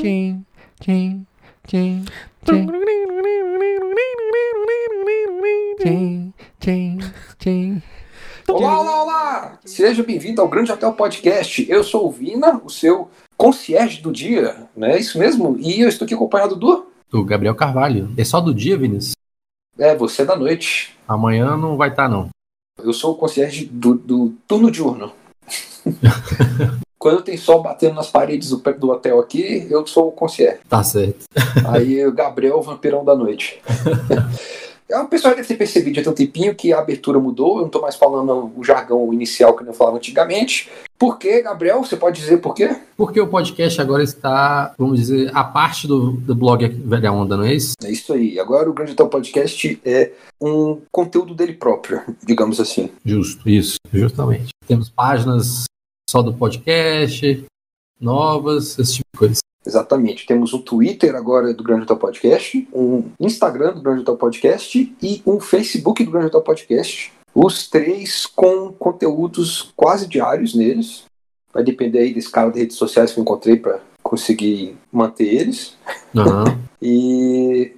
Quem, quem, quem, quem, quem, quem, quem. Olá, olá, olá! Seja bem-vindo ao Grande Hotel Podcast. Eu sou o Vina, o seu concierge do dia, não é isso mesmo? E eu estou aqui acompanhado do. Do Gabriel Carvalho. É só do dia, Vinícius? É, você da noite. Amanhã não vai estar, não. Eu sou o concierge do, do turno diurno. Quando tem sol batendo nas paredes do, do hotel aqui, eu sou o concierge. Tá certo. Aí o Gabriel é o vampirão da noite. O pessoal deve ter percebido tem um tempinho que a abertura mudou. Eu não estou mais falando o jargão inicial que eu falava antigamente. Por quê, Gabriel? Você pode dizer por quê? Porque o podcast agora está, vamos dizer, a parte do, do blog Velha Onda, não é isso? É isso aí. Agora o Grande Hotel Podcast é um conteúdo dele próprio, digamos assim. Justo, isso, justamente. Temos páginas só do podcast, novas, esse tipo de coisa. Exatamente. Temos um Twitter agora do Grande Hotel Podcast, um Instagram do Grande Hotel Podcast e um Facebook do Grande Hotel Podcast. Os três com conteúdos quase diários neles. Vai depender aí desse cara de redes sociais que eu encontrei para conseguir manter eles. Uhum. e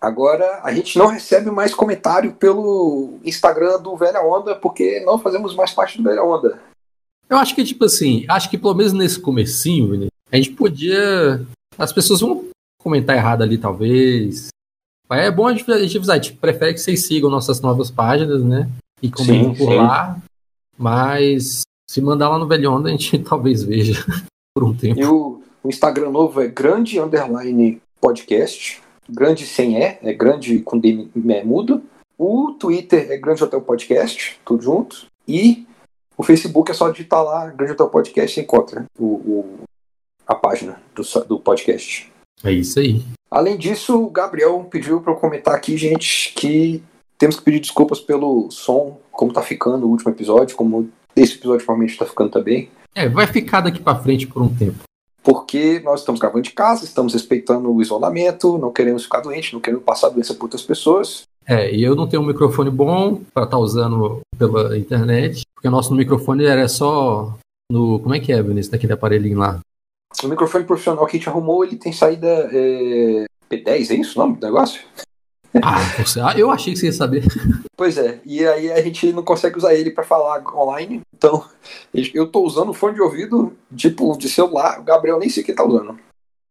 agora a gente não recebe mais comentário pelo Instagram do Velha Onda, porque não fazemos mais parte do Velha Onda. Eu acho que, tipo assim, acho que pelo menos nesse comecinho, a gente podia. As pessoas vão comentar errado ali, talvez. É bom a gente, avisar, a gente prefere que vocês sigam nossas novas páginas, né? E comentem por sim. lá. Mas se mandar lá no Velho Onda, a gente talvez veja por um tempo. E o, o Instagram novo é grande underline podcast. Grande sem E, é grande com D mudo. O Twitter é Grande Hotel Podcast, tudo junto. E o Facebook é só digitar lá, Grande Hotel Podcast, e encontra o, o, a página do, do podcast. É isso aí. Além disso, o Gabriel pediu para eu comentar aqui, gente, que temos que pedir desculpas pelo som, como tá ficando o último episódio, como esse episódio provavelmente tá ficando também. É, vai ficar daqui para frente por um tempo. Porque nós estamos gravando de casa, estamos respeitando o isolamento, não queremos ficar doente, não queremos passar doença para outras pessoas. É, e eu não tenho um microfone bom para estar tá usando pela internet, porque o nosso microfone era só no. Como é que é, Vinícius, daquele aparelhinho lá? O microfone profissional que a gente arrumou, ele tem saída é, P10, é isso o nome do negócio? Ah, você, ah, eu achei que você ia saber. Pois é, e aí a gente não consegue usar ele para falar online, então eu tô usando fone de ouvido, tipo, de celular, o Gabriel nem sei o que tá usando.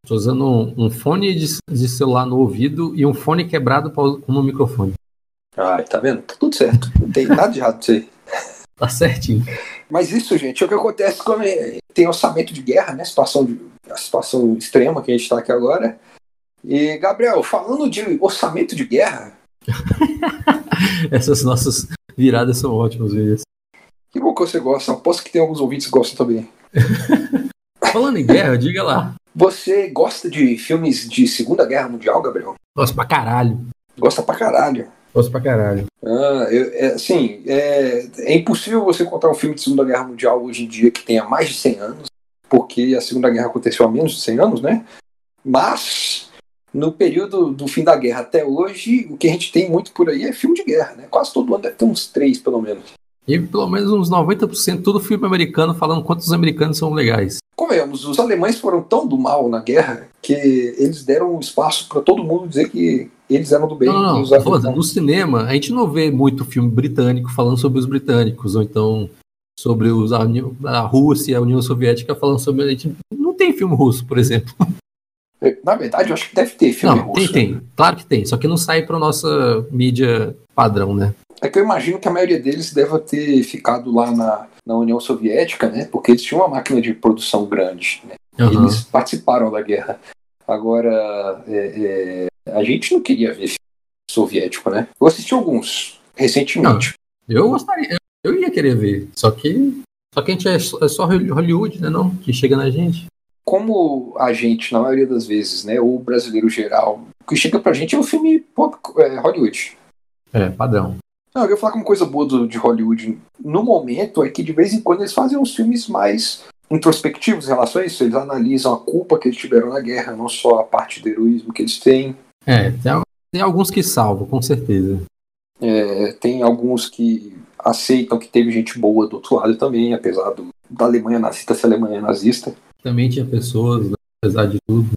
Tô usando um, um fone de, de, celular no ouvido e um fone quebrado no microfone. Ah, tá vendo? Tá tudo certo. Não tem nada de errado disso aí. Tá certinho. Mas isso, gente, é o que acontece quando tem orçamento de guerra, né? Situação de, a situação extrema que a gente está aqui agora. E, Gabriel, falando de orçamento de guerra. Essas nossas viradas são ótimas, vezes. Que bom que você gosta. Aposto que tem alguns ouvintes que gostam também. Falando em guerra, diga lá. Você gosta de filmes de Segunda Guerra Mundial, Gabriel? Gosto pra caralho. Gosta pra caralho. Gosto pra caralho. Ah, eu, é, assim, é, é impossível você contar um filme de Segunda Guerra Mundial hoje em dia que tenha mais de 100 anos, porque a Segunda Guerra aconteceu há menos de 100 anos, né? Mas, no período do fim da guerra até hoje, o que a gente tem muito por aí é filme de guerra, né? Quase todo ano deve ter uns três, pelo menos. E pelo menos uns 90% todo filme americano falando quantos os americanos são legais. Convenhamos, os alemães foram tão do mal na guerra que eles deram espaço para todo mundo dizer que eles eram do bem. Não, não, não. no cinema, a gente não vê muito filme britânico falando sobre os britânicos, ou então sobre os, a, a Rússia, a União Soviética falando sobre. A gente não tem filme russo, por exemplo. Na verdade, eu acho que deve ter filme não, russo. Tem, tem. Claro que tem, só que não sai para nossa mídia padrão, né? É que eu imagino que a maioria deles deva ter ficado lá na, na União Soviética, né? Porque eles tinham uma máquina de produção grande. Né? Uhum. Eles participaram da guerra. Agora, é, é, a gente não queria ver soviético, né? Eu assisti alguns recentemente. Não, eu gostaria, eu ia querer ver, só que só que a gente é, é só Hollywood, né, não? Que chega na gente. Como a gente, na maioria das vezes, né, ou o brasileiro geral, o que chega pra gente é o filme pop, é, Hollywood. É, padrão. Não, eu ia falar que uma coisa boa do, de Hollywood no momento é que de vez em quando eles fazem uns filmes mais introspectivos em relação a isso. Eles analisam a culpa que eles tiveram na guerra, não só a parte do heroísmo que eles têm. É, tem, tem alguns que salvam, com certeza. É, tem alguns que aceitam que teve gente boa do outro lado também, apesar do, da Alemanha nazista ser Alemanha nazista. Também tinha pessoas, né, apesar de tudo.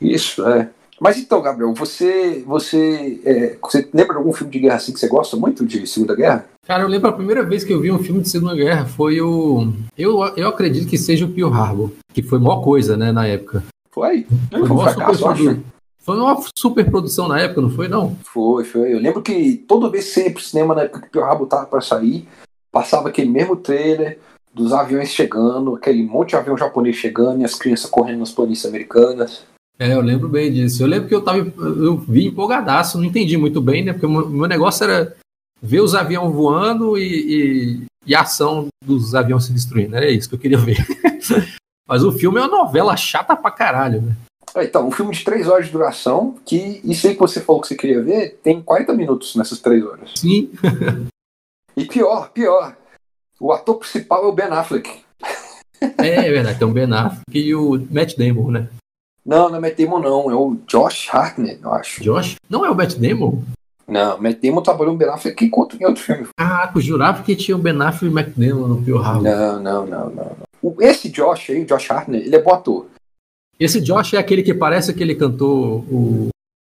Isso, é. Mas então, Gabriel, você você, é, você lembra de algum filme de guerra assim que você gosta muito de Segunda Guerra? Cara, eu lembro a primeira vez que eu vi um filme de Segunda Guerra foi o. Eu, eu acredito que seja o Pearl Harbor, que foi maior coisa, né, na época. Foi? Foi Foi um fracasso, eu acho. Foi uma super produção na época, não foi, não? Foi, foi. Eu lembro que toda vez que você ia pro cinema na época que o Harbor tava pra sair, passava aquele mesmo trailer dos aviões chegando, aquele monte de avião japonês chegando e as crianças correndo nas planícies americanas. É, eu lembro bem disso. Eu lembro que eu tava. Eu vi empolgadaço, não entendi muito bem, né? Porque o meu meu negócio era ver os aviões voando e, e, e a ação dos aviões se destruindo. Era isso que eu queria ver. Mas o filme é uma novela chata pra caralho, né? Ah, Então, um filme de três horas de duração, que isso aí que você falou que você queria ver, tem 40 minutos nessas três horas. Sim. E pior, pior, o ator principal é o Ben Affleck. É verdade, tem o Ben Affleck e o Matt Damon, né? Não, não é Matt Damon não, é o Josh Hartnett, eu acho. Josh? Não é o Matt Damon? Não, Matt Damon trabalhou no Ben Affleck enquanto em outro filme. Caraca, eu jurava que tinha o Ben Affleck e o Matt Damon no Pearl Harbor. Não, não, não, não. Esse Josh aí, o Josh Hartnett, ele é bom ator. Esse Josh é aquele que parece aquele cantor. O...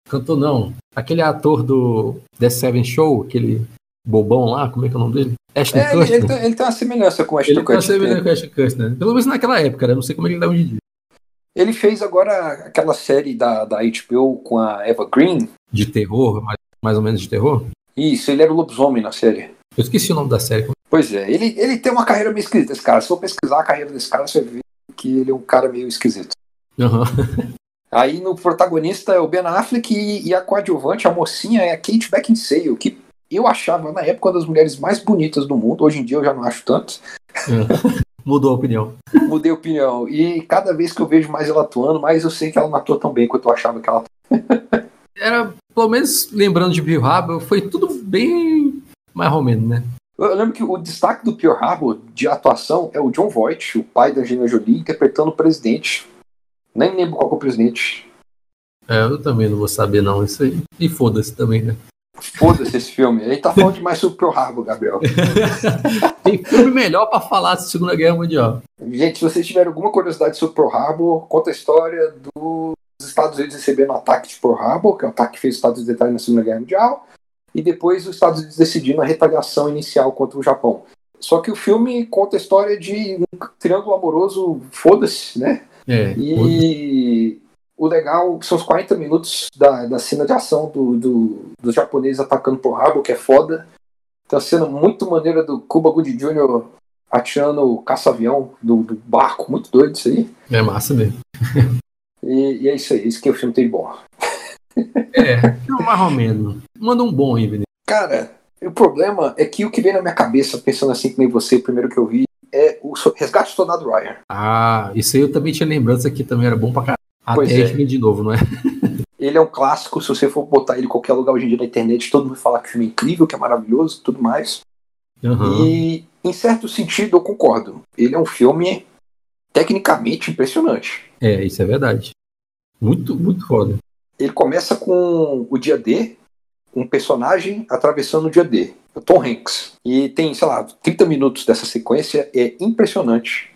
Cantor não. Aquele ator do The Seven Show, aquele bobão lá, como é que é o nome dele? Ashton É, ele, Kutcher. ele tem, ele tem uma semelhança com o Ashton Ele tá Kutcher. semelhante com o Ashton Kutcher, né? Pelo menos naquela época, né? Não sei como ele tá hoje em dia. Ele fez agora aquela série da, da HBO com a Eva Green. De terror, mais, mais ou menos de terror. Isso, ele era o lobisomem na série. Eu esqueci o nome da série. Pois é, ele, ele tem uma carreira meio esquisita, esse cara. Se for pesquisar a carreira desse cara, você ver que ele é um cara meio esquisito. Aham. Aí no protagonista é o Ben Affleck e, e a coadjuvante, a mocinha, é a Kate Beckinsale, que eu achava na época uma das mulheres mais bonitas do mundo. Hoje em dia eu já não acho tanto. Mudou a opinião. Mudei a opinião. E cada vez que eu vejo mais ela atuando, mais eu sei que ela não atua tão bem quanto eu achava que ela Era, pelo menos lembrando de Pearl Harbor, foi tudo bem mais ou menos, né? Eu lembro que o destaque do Pearl Harbor de atuação é o John Voight, o pai da Angelina Jolie, interpretando o presidente. Nem lembro qual que é o presidente. É, eu também não vou saber não isso aí. E foda-se também, né? Foda-se esse filme. Gente tá falando demais sobre o Pearl Harbor, Gabriel. Tem filme melhor pra falar da Segunda Guerra Mundial. Gente, se vocês tiverem alguma curiosidade sobre Pearl Harbor, conta a história dos Estados Unidos recebendo o ataque de Pearl Harbor, que é o ataque que fez os Estados Unidos na Segunda Guerra Mundial, e depois os Estados Unidos decidindo a retaliação inicial contra o Japão. Só que o filme conta a história de um triângulo amoroso, foda-se, né? É. E o legal são os 40 minutos da, da cena de ação do, do- dos japoneses atacando Pearl Harbor, que é foda. Tem uma cena muito maneira do Cuba Gooding Jr. atirando o caça-avião do, do barco, muito doido isso aí. É massa mesmo. E, e é isso aí, isso que o filme tem de bom. É, não, mais ou menos. Manda um bom aí, Vinícius. Cara, o problema é que o que vem na minha cabeça, pensando assim que nem você, o primeiro que eu vi, é o Resgate do Soldado Ryan. Ah, isso aí eu também tinha lembrança que também era bom pra caralho. Até Pois a é. de novo, não é? Ele é um clássico, se você for botar ele em qualquer lugar hoje em dia na internet, todo mundo fala que o filme é incrível, que é maravilhoso e tudo mais. Aham. E, em certo sentido, eu concordo. Ele é um filme tecnicamente impressionante. É, isso é verdade. Muito, muito foda. Ele começa com o dia D, um personagem atravessando o dia D, o Tom Hanks. E tem, sei lá, 30 minutos dessa sequência, é impressionante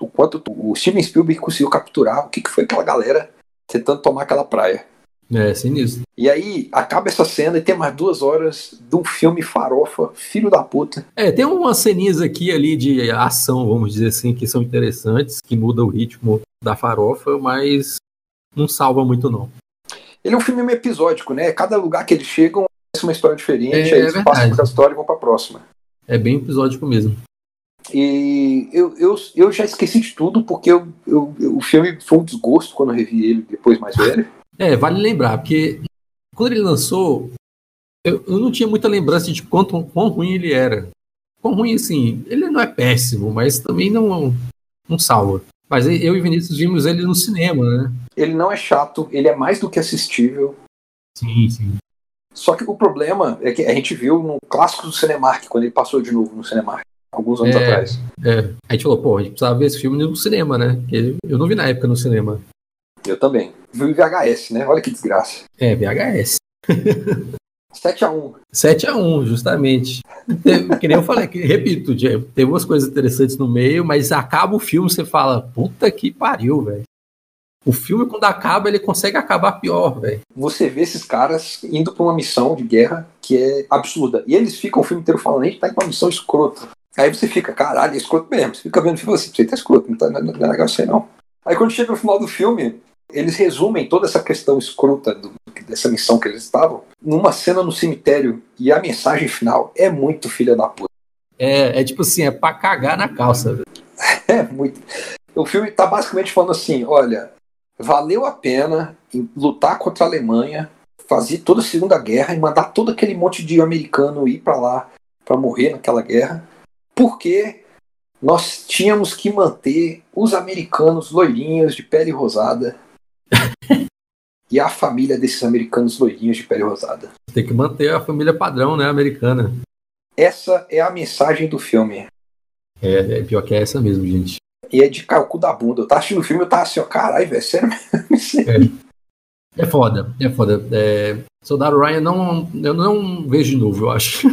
o quanto o Steven Spielberg conseguiu capturar o que que foi aquela galera tentando tomar aquela praia. É, sinistro. E aí acaba essa cena e tem mais duas horas de um filme farofa, filho da puta. É, tem umas ceninhas aqui ali de ação, vamos dizer assim, que são interessantes, que muda o ritmo da farofa, mas não salva muito não. Ele é um filme meio episódico, né? Cada lugar que eles chegam uma história diferente, É, aí eles é passam verdade. por essa história e vão pra próxima. É bem episódico mesmo. E eu, eu, eu já esqueci de tudo, porque eu, eu- eu- o filme foi um desgosto quando eu revi ele depois mais velho. É, vale lembrar, porque quando ele lançou, eu, eu não tinha muita lembrança de quanto, quão ruim ele era. Quão ruim, assim, ele não é péssimo, mas também não, não salva. Mas eu e Vinícius vimos ele no cinema, né? Ele não é chato, ele é mais do que assistível. Sim, sim. Só que o problema é que a gente viu no clássico do Cinemark, quando ele passou de novo no Cinemark, alguns anos É. atrás. É. A gente falou, pô, a gente precisava ver esse filme no cinema, né? Eu não vi na época no cinema. Eu também. Viu em VHS, né? Olha que desgraça. É, VHS. 7x1. 7x1, justamente. Que nem eu falei, que, repito, Diego, teve umas coisas interessantes no meio, mas acaba o filme, você fala, puta que pariu, velho. O filme, quando acaba, ele consegue acabar pior, velho. Você vê esses caras indo pra uma missão de guerra que é absurda. E eles ficam o filme inteiro falando, a gente tá pra uma missão escrota. Aí você fica, caralho, é escroto mesmo. Você fica vendo o filme assim, você tá escroto, não, tá, não, não é legal isso aí não. Aí quando chega no final do filme, eles resumem toda essa questão escrota do- dessa missão que eles estavam numa cena no cemitério. E a mensagem final é muito filha da puta. É, é tipo assim, é pra cagar na calça, velho. É muito. O filme tá basicamente falando assim: olha, valeu a pena em lutar contra a Alemanha, fazer toda a Segunda Guerra e mandar todo aquele monte de americano ir pra lá pra morrer naquela guerra, porque nós tínhamos que manter os americanos loirinhos de pele rosada e a família desses americanos loirinhos de pele rosada. Tem que manter a família padrão, né, americana. Essa é a mensagem do filme. É, é pior que é essa mesmo, gente. E é de cair o cu da bunda. Eu tava assistindo o filme e eu tava assim, ó, caralho, velho, sério mesmo? É foda, é foda. É, Soldado Ryan não, eu não vejo de novo, eu acho.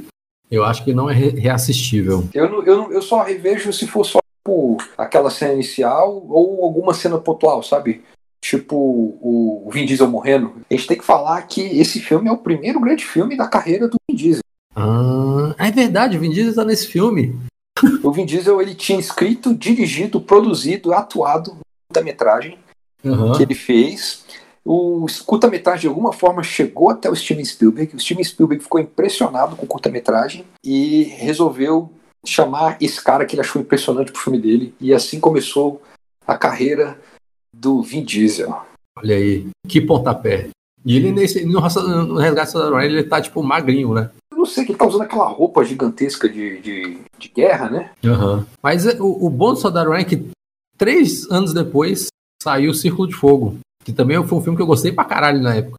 eu acho que não é re- reassistível. Eu, não- eu, não- eu só revejo se for só tipo, aquela cena inicial ou alguma cena pontual, sabe? Tipo o Vin Diesel morrendo. A gente tem que falar que esse filme é o primeiro grande filme da carreira do Vin Diesel. Ah, é verdade, o Vin Diesel tá nesse filme. O Vin Diesel ele tinha escrito, dirigido, produzido, atuado no curta-metragem Aham. que ele fez. O curta-metragem de alguma forma chegou até o Steven Spielberg. O Steven Spielberg ficou impressionado com o curta-metragem e resolveu chamar esse cara que ele achou impressionante pro filme dele. E assim começou a carreira do Vin Diesel. Olha aí, que pontapé. E ele nesse, no, no Resgate do Soldado Ryan, ele tá tipo magrinho, né? Eu não sei que ele tá usando aquela roupa gigantesca de, de, de guerra, né? Aham. Mas é, o, o bom do Soldado Ryan é que três anos depois saiu o Círculo de Fogo. Que também foi um filme que eu gostei pra caralho na época.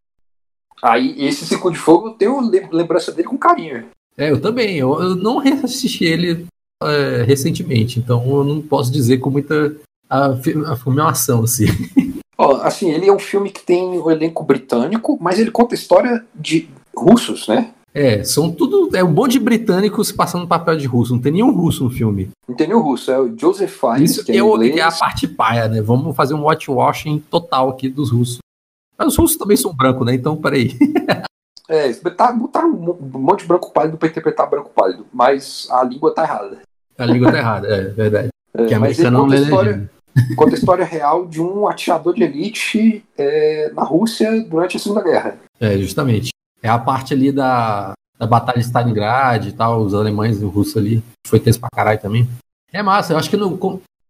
Aí esse Ciclo de Fogo eu tenho lem- lembrança dele com carinho. É, eu também. Eu, eu não reassisti ele é, recentemente, então eu não posso dizer com muita afi- afirmação, assim. Ó, assim, ele é um filme que tem o elenco britânico, mas ele conta a história de russos, né? É, são tudo. É um monte de britânicos passando papel de russo. Não tem nenhum russo no filme. Entendeu, russo? É o Joseph Fiennes, Isso que é é, que é a parte paia, né? Vamos fazer um watchwashing total aqui dos russos. Mas os russos também são brancos, né? Então, peraí. É, botaram, botaram um mo- um monte de branco pálido pra interpretar branco pálido, mas a língua tá errada. A língua tá errada, é verdade. É, Que mas ele americano não a, lê história, conta a história real de um atirador de elite é, na Rússia durante a Segunda Guerra. É, justamente. É a parte ali da, da Batalha de Stalingrad e tal, os alemães e os russos ali. Foi tenso pra caralho também. É massa, eu acho que no,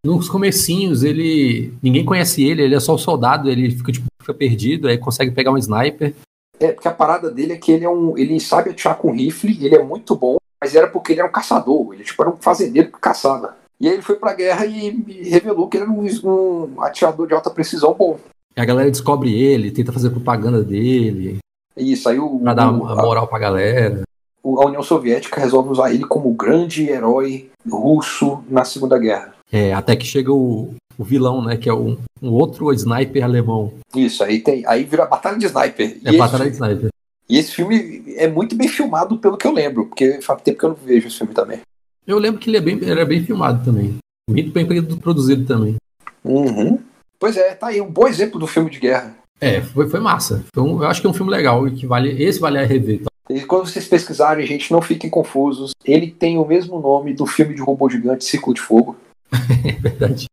nos comecinhos ele. Ninguém conhece ele, ele é só o soldado, ele fica, tipo, fica perdido, aí consegue pegar um sniper. É, porque a parada dele é que ele é um. Ele sabe atirar com rifle, ele é muito bom, mas era porque ele era um caçador, ele tipo, era um fazendeiro que caçava. E aí ele foi pra guerra e, e revelou que ele era um, um atirador de alta precisão bom. A galera descobre ele, tenta fazer propaganda dele, Isso, aí o, pra dar a moral pra galera. a União Soviética resolve usar ele como grande herói russo na Segunda Guerra. É, até que chega o, o vilão, né? Que é um, um outro sniper alemão. Isso, aí tem. Aí vira a Batalha de Sniper. É e, batalha de esse, sniper. e esse filme é muito bem filmado pelo que eu lembro, porque faz tempo que eu não vejo esse filme também. Eu lembro que ele é bem, era bem filmado também. Muito bem produzido também. Uhum. Pois é, tá aí um bom exemplo do filme de guerra. É, foi, foi massa. Foi um- eu acho que é um filme legal e que vale. Esse vale a rever. tá? E quando vocês pesquisarem, gente, não fiquem confusos. Ele tem o mesmo nome do filme de robô gigante Círculo de Fogo. É verdade.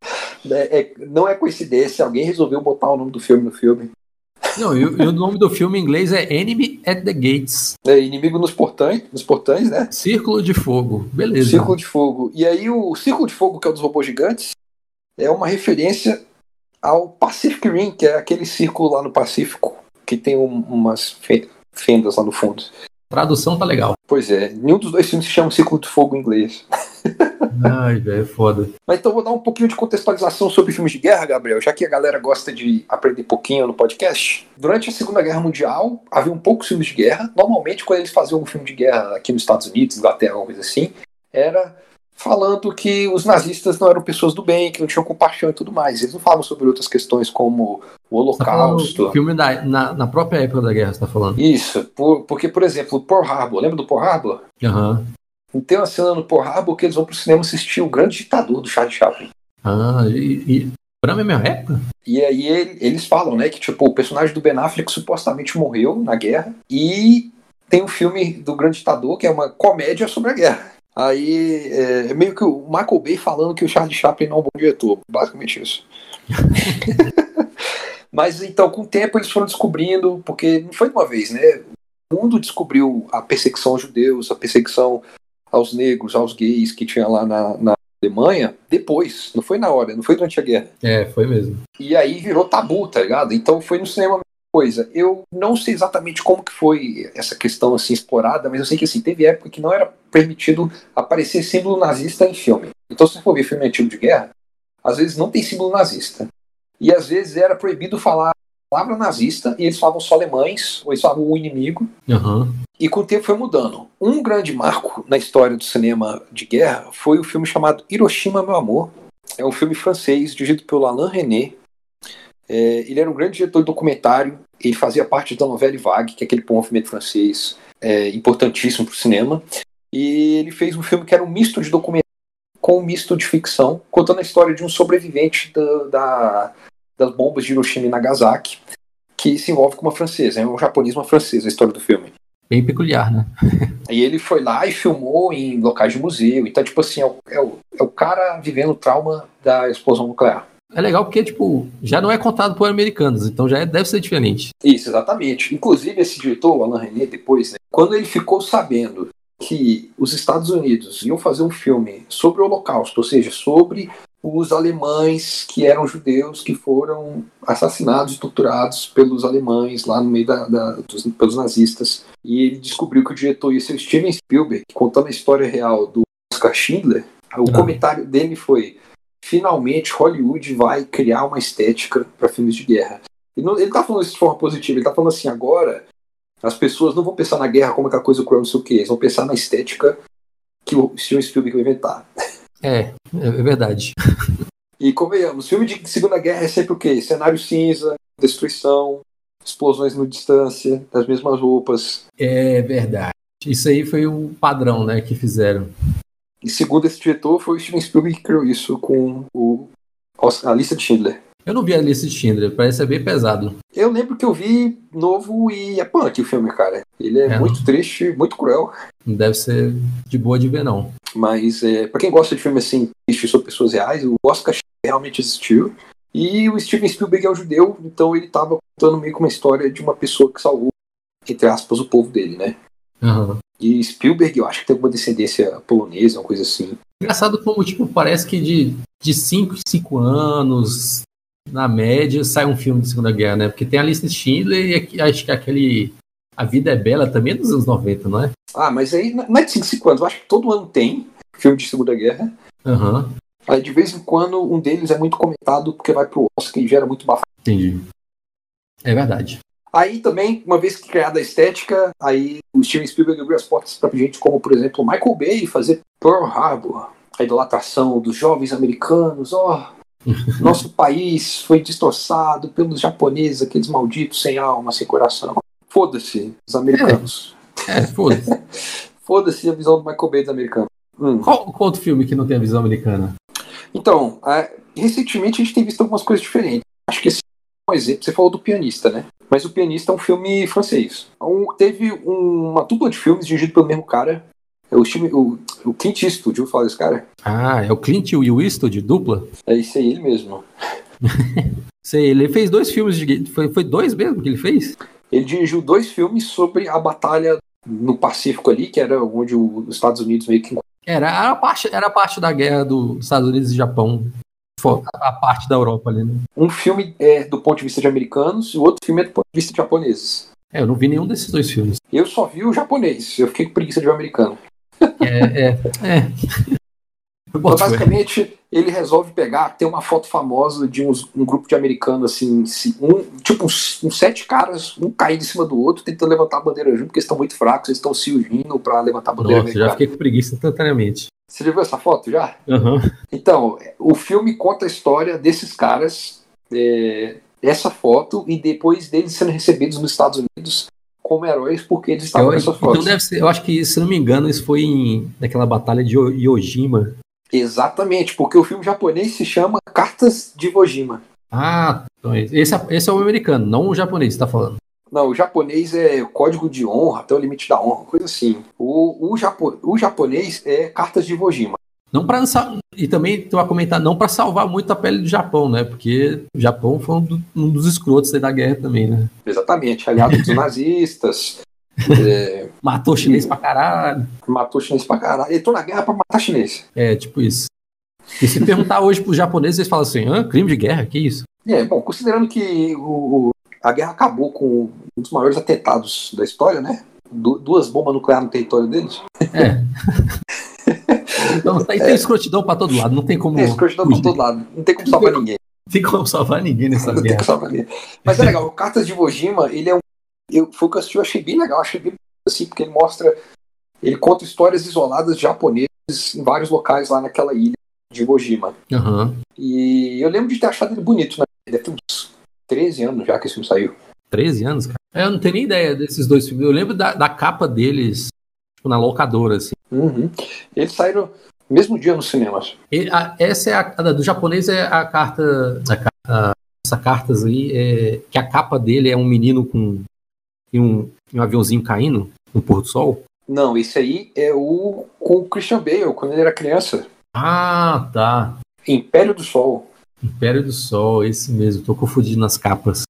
É- é- não é coincidência, alguém resolveu botar o nome do filme no filme. Não, e, o- e o nome do filme em inglês é Enemy at the Gates. É Inimigo nos portões, nos portões, né? Círculo de Fogo. Beleza. Círculo de Fogo. E aí o Círculo de Fogo, que é o dos robôs gigantes, é uma referência ao Pacific Rim, que é aquele círculo lá no Pacífico, que tem um- umas fe- fendas lá no fundo. Tradução tá legal. Pois é, nenhum dos dois filmes se chama Círculo de Fogo em inglês. Ai, velho, é foda. Mas então vou dar um pouquinho de contextualização sobre filmes de guerra, Gabriel, já que a galera gosta de aprender pouquinho no podcast. Durante a Segunda Guerra Mundial, havia um poucos filmes de guerra. Normalmente, quando eles faziam um filme de guerra aqui nos Estados Unidos, Inglaterra, alguma coisa assim, era falando que os nazistas não eram pessoas do bem, que não tinham compaixão e tudo mais. Eles não falavam sobre outras questões como o tá Holocausto. do filme da, na, na própria época da guerra, você tá falando. Isso, por- porque, por exemplo, o Pearl Harbor, lembra do Pearl Harbor? Aham. Tem uma cena no Pearl Harbor que eles vão pro cinema assistir o grande ditador do Charlie Chaplin. Ah, e, e pra mesma época? E aí ele- eles falam, né, que tipo, o personagem do Ben Affleck supostamente morreu na guerra e tem um filme do grande ditador que é uma comédia sobre a guerra. Aí é, é meio que o Michael Bay falando que o Charlie Chaplin não é um bom diretor, basicamente isso. Mas então, com o tempo eles foram descobrindo, porque não foi de uma vez, né? O mundo descobriu a perseguição aos judeus, a perseguição aos negros, aos gays que tinha lá na, na Alemanha, depois, não foi na hora, não foi durante a guerra. É, foi mesmo. E aí virou tabu, tá ligado? Então foi no cinema coisa. Eu não sei exatamente como que foi essa questão assim explorada, mas eu sei que assim, teve época que não era permitido aparecer símbolo nazista em filme. Então se você for ver filme antigo de guerra, às vezes não tem símbolo nazista. E às vezes era proibido falar a palavra nazista e eles falavam só alemães, ou eles falavam o inimigo. Aham. E com o tempo foi mudando. Um grande marco na história do cinema de guerra foi o filme chamado Hiroshima, Meu Amor. É um filme francês, dirigido pelo Alain René. É, ele era um grande diretor de documentário. Ele fazia parte da novela Vague, que é aquele movimento francês é, importantíssimo para o cinema. E ele fez um filme que era um misto de documentário com um misto de ficção, contando a história de um sobrevivente da, da- das bombas de Hiroshima e Nagasaki, que se envolve com uma francesa. É um japonês uma francesa a história do filme. Bem peculiar, né? E ele foi lá e filmou em locais de museu. Então, tipo assim, é o, é o, é o cara vivendo o trauma da explosão nuclear. É legal porque, tipo, já não é contado por americanos, então já é- deve ser diferente. Isso, exatamente. Inclusive, esse diretor, o Alain René, depois, né, quando ele ficou sabendo que os Estados Unidos iam fazer um filme sobre o Holocausto, ou seja, sobre os alemães que eram judeus que foram assassinados e torturados pelos alemães lá no meio da, da- dos, pelos nazistas. E ele descobriu que o diretor ia ser o Steven Spielberg, contando a história real do Oscar Schindler. O Ah. comentário dele foi: finalmente Hollywood vai criar uma estética para filmes de guerra. Ele não ele tá falando isso de forma positiva, ele tá falando assim, agora as pessoas não vão pensar na guerra como aquela coisa cruel, não sei o que, eles vão pensar na estética que o Steven Spielberg vai inventar. É, é verdade. E convenhamos, filme de Segunda Guerra é sempre o quê? Cenário cinza, destruição, explosões no distância, das mesmas roupas. É verdade. Isso aí foi o padrão, né, que fizeram. E segundo esse diretor, foi o Steven Spielberg que criou isso com o, a lista de Schindler. Eu não vi a lista de Schindler, parece ser bem pesado. Eu lembro que eu vi novo e é punk o filme, cara. Ele é, É, muito triste, muito cruel. Não deve ser de boa de ver, não. Mas é, para quem gosta de filme assim, triste sobre pessoas reais, o Oscar realmente existiu. E o Steven Spielberg é um judeu, então ele tava contando meio que uma história de uma pessoa que salvou, entre aspas, o povo dele, né? Aham. E Spielberg, eu acho que tem alguma descendência polonesa, uma coisa assim. Engraçado como, tipo, parece que de, de 5 em 5 anos, na média, sai um filme de Segunda Guerra, né? Porque tem a lista de Schindler e acho que aquele A Vida é Bela também é dos anos 90, não é? Ah, mas aí não é de 5 5 anos, eu acho que todo ano tem filme de Segunda Guerra. Aham, Aí de vez em quando um deles é muito comentado porque vai pro Oscar e gera muito bafo. entendi. É verdade. Aí também, uma vez que criada a estética, aí o Steven Spielberg abriu as portas pra gente, como por exemplo Michael Bay fazer Pearl Harbor, a idolatração dos jovens americanos, ó, nosso país foi destroçado pelos japoneses, aqueles malditos sem alma, sem coração. Foda-se, os americanos. É, foda-se. Foda-se a visão do Michael Bay dos americanos. Hum. qual, qual outro filme que não tem a visão americana? Então, é, recentemente a gente tem visto algumas coisas diferentes. Acho que esse é um exemplo. Você falou do pianista, né? Mas o pianista é um filme francês. Um- teve um- uma dupla de filmes dirigido pelo mesmo cara. É o, time, o, o Clint Eastwood, ouviu falar desse cara? Ah, é o Clint e o Eastwood, dupla? É isso aí, ele mesmo. Sei, ele fez dois filmes de. Foi, foi dois mesmo que ele fez? Ele dirigiu dois filmes sobre a batalha no Pacífico ali, que era onde os Estados Unidos meio que Era, era, a parte, era a parte da guerra dos Estados Unidos e Japão. A parte da Europa ali, né? Um filme é do ponto de vista de americanos e o outro filme é do ponto de vista de japoneses. É, eu não vi nenhum desses dois filmes. Eu só vi o japonês, eu fiquei com preguiça de ver o americano. É, é, é. Então, basicamente, ele resolve pegar, tem uma foto famosa de uns- um grupo de americanos, assim, um, tipo uns, uns sete caras, um caindo em cima do outro, tentando levantar a bandeira junto, porque eles estão muito fracos, eles estão se unindo pra levantar a bandeira Nossa, já americana. fiquei com preguiça instantaneamente. Você já viu essa foto já? Aham. Então, o filme conta a história desses caras, é, essa foto, e depois deles sendo recebidos nos Estados Unidos como heróis porque eles estavam Eu- nessas então fotos. deve ser, eu acho que, se não me engano, isso foi em, naquela batalha de Yo- Yojima. Exatamente, porque o filme japonês se chama Cartas de Iwo Jima. Ah, então esse, é- esse é o americano, não o japonês que você tá falando. Não, o japonês é código de honra, até o limite da honra, coisa assim. O, o, japo, o japonês é Cartas de Iwo Jima. Não para e também tu vai comentar não para salvar muito a pele do Japão, né? Porque o Japão foi um, do- um dos escrotos da guerra também, né? Exatamente, aliado dos nazistas, é, Matou chinês pra caralho. matou chinês pra caralho. Ele entrou na guerra pra matar chinês. É, tipo isso. E se perguntar hoje pros japoneses, eles falam assim: Hã? crime de guerra? Que isso? É, bom, considerando que o, a guerra acabou com um dos maiores atentados da história, né? Du- duas bombas nucleares no território deles. É. Então, tá, tem escrotidão pra todo lado, não tem como. É, escrotidão pra todo lado. Não tem como salvar ninguém. Não tem como salvar ninguém nessa Não tem guerra. como salvar ninguém. Mas é legal, o Cartas de Iwo Jima, ele é um. Eu, foi o que eu assisti, eu achei bem legal, achei bem assim, porque ele mostra. Ele conta histórias isoladas de japoneses em vários locais lá naquela ilha de Iwo Jima. Aham. E eu lembro de ter achado ele bonito, né? Deve ter uns 13 anos já que esse filme saiu. 13 anos, cara. É, Eu não tenho nem ideia desses dois filmes. Eu lembro da, da capa deles, tipo, na locadora, assim. Uhum. Eles saíram mesmo dia nos cinemas. E a- essa é a, a do japonês é a carta. A, a- essa cartas aí, é, que a capa dele é um menino com e um, um aviãozinho caindo no pôr do sol. Não, esse aí é o com o Christian Bale, quando ele era criança. Ah, tá. Império do Sol. Império do Sol, esse mesmo. Tô confundindo nas capas.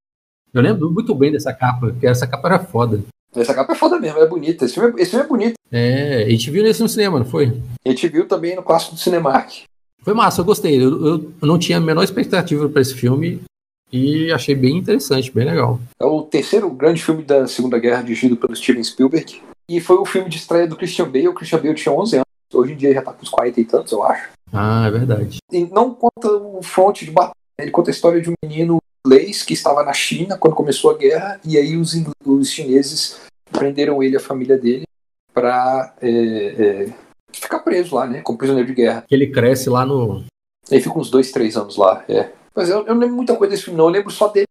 Eu lembro muito bem dessa capa, porque essa capa era foda. Essa capa é foda mesmo, é bonita. Esse filme é, esse filme é bonito. É, a gente viu nesse no cinema, não foi? A gente viu também no clássico do Cinemark. Foi massa, eu gostei. Eu, eu- eu não tinha a menor expectativa pra esse filme e achei bem interessante, bem legal. É o terceiro grande filme da Segunda Guerra dirigido pelo Steven Spielberg. E foi o filme de estreia do Christian Bale. O Christian Bale tinha 11 anos. Hoje em dia já tá com uns 40 e tantos, eu acho. Ah, é verdade. E não conta o fronte de batalha. Ele conta a história de um menino inglês que estava na China quando começou a guerra. E aí os, os chineses prenderam ele e a família dele pra é, é, ficar preso lá, né? Como prisioneiro de guerra. Ele cresce lá no. Ele fica uns dois, três anos lá. É. Mas eu, eu não lembro muita coisa desse filme, não. Eu lembro só dele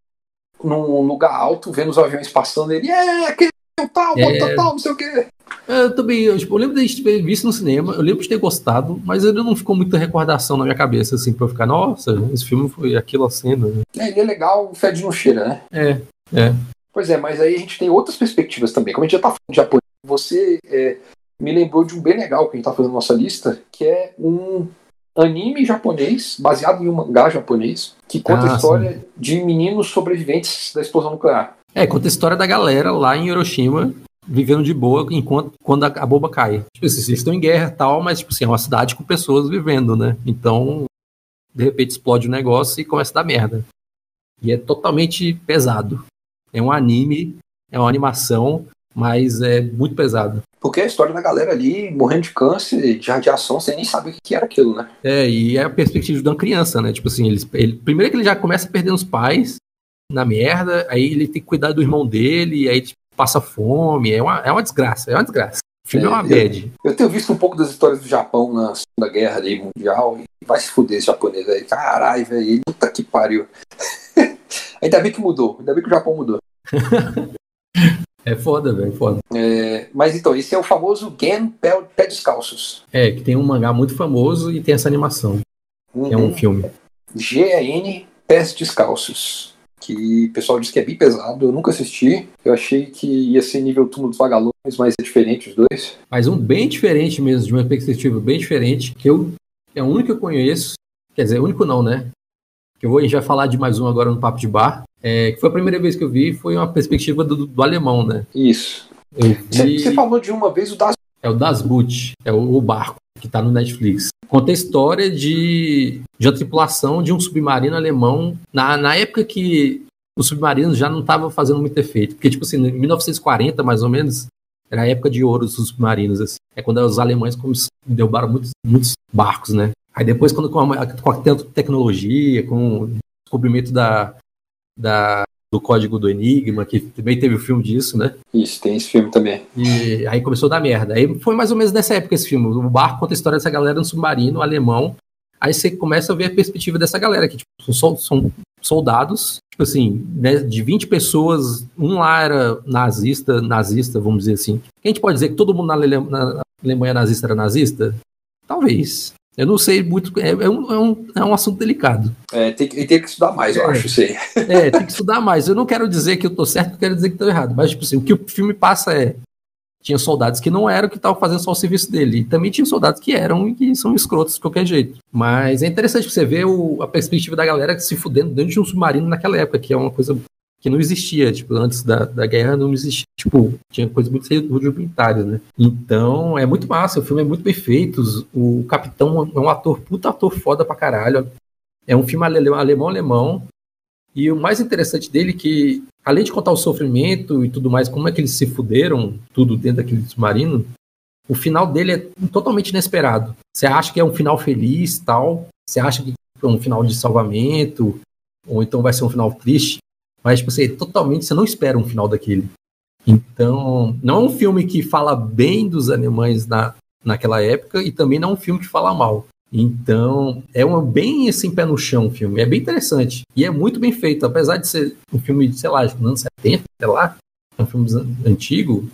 num lugar alto, vendo os aviões passando. Ele, é, aquele tal, É. bota tal, não sei o quê. Eu também, eu, tipo, eu lembro de ter visto no cinema, eu lembro de ter gostado, mas ele não ficou muita recordação na minha cabeça, assim, pra eu ficar, nossa, esse filme foi aquilo cena. né? É, ele é legal, fede não cheira, né? É, é. Pois é, mas aí a gente tem outras perspectivas também. Como a gente já tá falando de japonês, você é, me lembrou de um bem legal que a gente tá fazendo na nossa lista, que é um anime japonês, baseado em um mangá japonês, que conta Ah, a história de meninos sobreviventes da explosão nuclear. É, conta a história da galera lá em Hiroshima, vivendo de boa enquanto quando a, a bomba cai. Tipo assim, eles estão em guerra e tal, mas tipo assim, é uma cidade com pessoas vivendo, né? Então, de repente explode o negócio e começa a dar merda. E é totalmente pesado. É um anime, é uma animação, mas é muito pesado. Porque é a história da galera ali morrendo de câncer, de radiação, sem nem saber o que era aquilo, né? É, e é a perspectiva de uma criança, né? Tipo assim, eles, ele, primeiro que ele já começa perdendo os pais na merda, aí ele tem que cuidar do irmão dele, e aí tipo, passa fome, é uma, é uma desgraça, é uma desgraça. O filme é, É, uma eu- bad. Eu tenho visto um pouco das histórias do Japão na Segunda Guerra ali, Mundial, e vai se fuder esse japonês aí. Caralho, velho, puta que pariu. ainda bem que mudou, ainda bem que o Japão mudou. É foda, velho, foda. É, mas então, esse é o famoso Gen Pé, Pé Descalços. É, que tem um mangá muito famoso e tem essa animação. É um Uhum. filme. G-A-N Pés Descalços. Que o pessoal diz que é bem pesado, eu nunca assisti. Eu achei que ia ser nível Túmulo dos Vagalumes, mas é diferente os dois. Mas um bem diferente mesmo, de uma perspectiva bem diferente, que eu é o único que eu conheço. Quer dizer, único não, né? Que eu vou, vai falar de mais um agora no Papo de Bar. É, que foi a primeira vez que eu vi, foi uma perspectiva do, do alemão, né? Isso. Vi... você falou de uma vez o das. É o Das Boot, é o, o barco que tá no Netflix. Conta a história de, de uma tripulação de um submarino alemão na, na época que os submarinos já não estavam fazendo muito efeito. Porque, tipo assim, em 1940, mais ou menos, era a época de ouro dos submarinos. Assim. É quando os alemães derrubaram muitos, muitos barcos, né? Aí depois, quando com a, com a tecnologia, com o descobrimento da, da, do código do Enigma, que também teve o filme disso, né? Isso, tem esse filme também. E aí começou a dar merda. Aí foi mais ou menos nessa época esse filme. O barco conta a história dessa galera no submarino alemão. Aí você começa a ver a perspectiva dessa galera, que tipo, são, são soldados, tipo assim, né, de 20 pessoas, um lá era nazista, nazista, vamos dizer assim. A gente pode dizer que todo mundo na, Ale na Alemanha nazista era nazista? Talvez. Eu não sei muito. É, é, um, é, um, é um assunto delicado. É, tem, tem que estudar mais, eu É. acho, aí. É, tem que estudar mais. Eu não quero dizer que eu tô certo, eu quero dizer que tô errado. Mas, tipo assim, o que o filme passa é. Tinha soldados que não eram, que estavam fazendo só o serviço dele. E também tinha soldados que eram e que são escrotos de qualquer jeito. Mas é interessante você ver o- a perspectiva da galera se fudendo dentro de um submarino naquela época, que é uma coisa que não existia. Tipo, antes da, da guerra não existia. Tipo, tinha coisas muito rudimentares, né? Então, é muito massa. O filme é muito bem feito. O capitão é um ator, puta ator foda pra caralho. É um filme ale- alemão-alemão. E o mais interessante dele é que, além de contar o sofrimento e tudo mais, como é que eles se fuderam, tudo dentro daquele submarino, o final dele é totalmente inesperado. Você acha que é um final feliz tal, você acha que é um final de salvamento, ou então vai ser um final triste, mas tipo, você totalmente, você não espera um final daquele. Então, não é um filme que fala bem dos alemães na, naquela época e também não é um filme que fala mal. Então, é um bem assim, pé no chão o filme. É bem interessante. E é muito bem feito. Apesar de ser um filme, sei lá, dos anos 70, sei lá, é um filme antigo.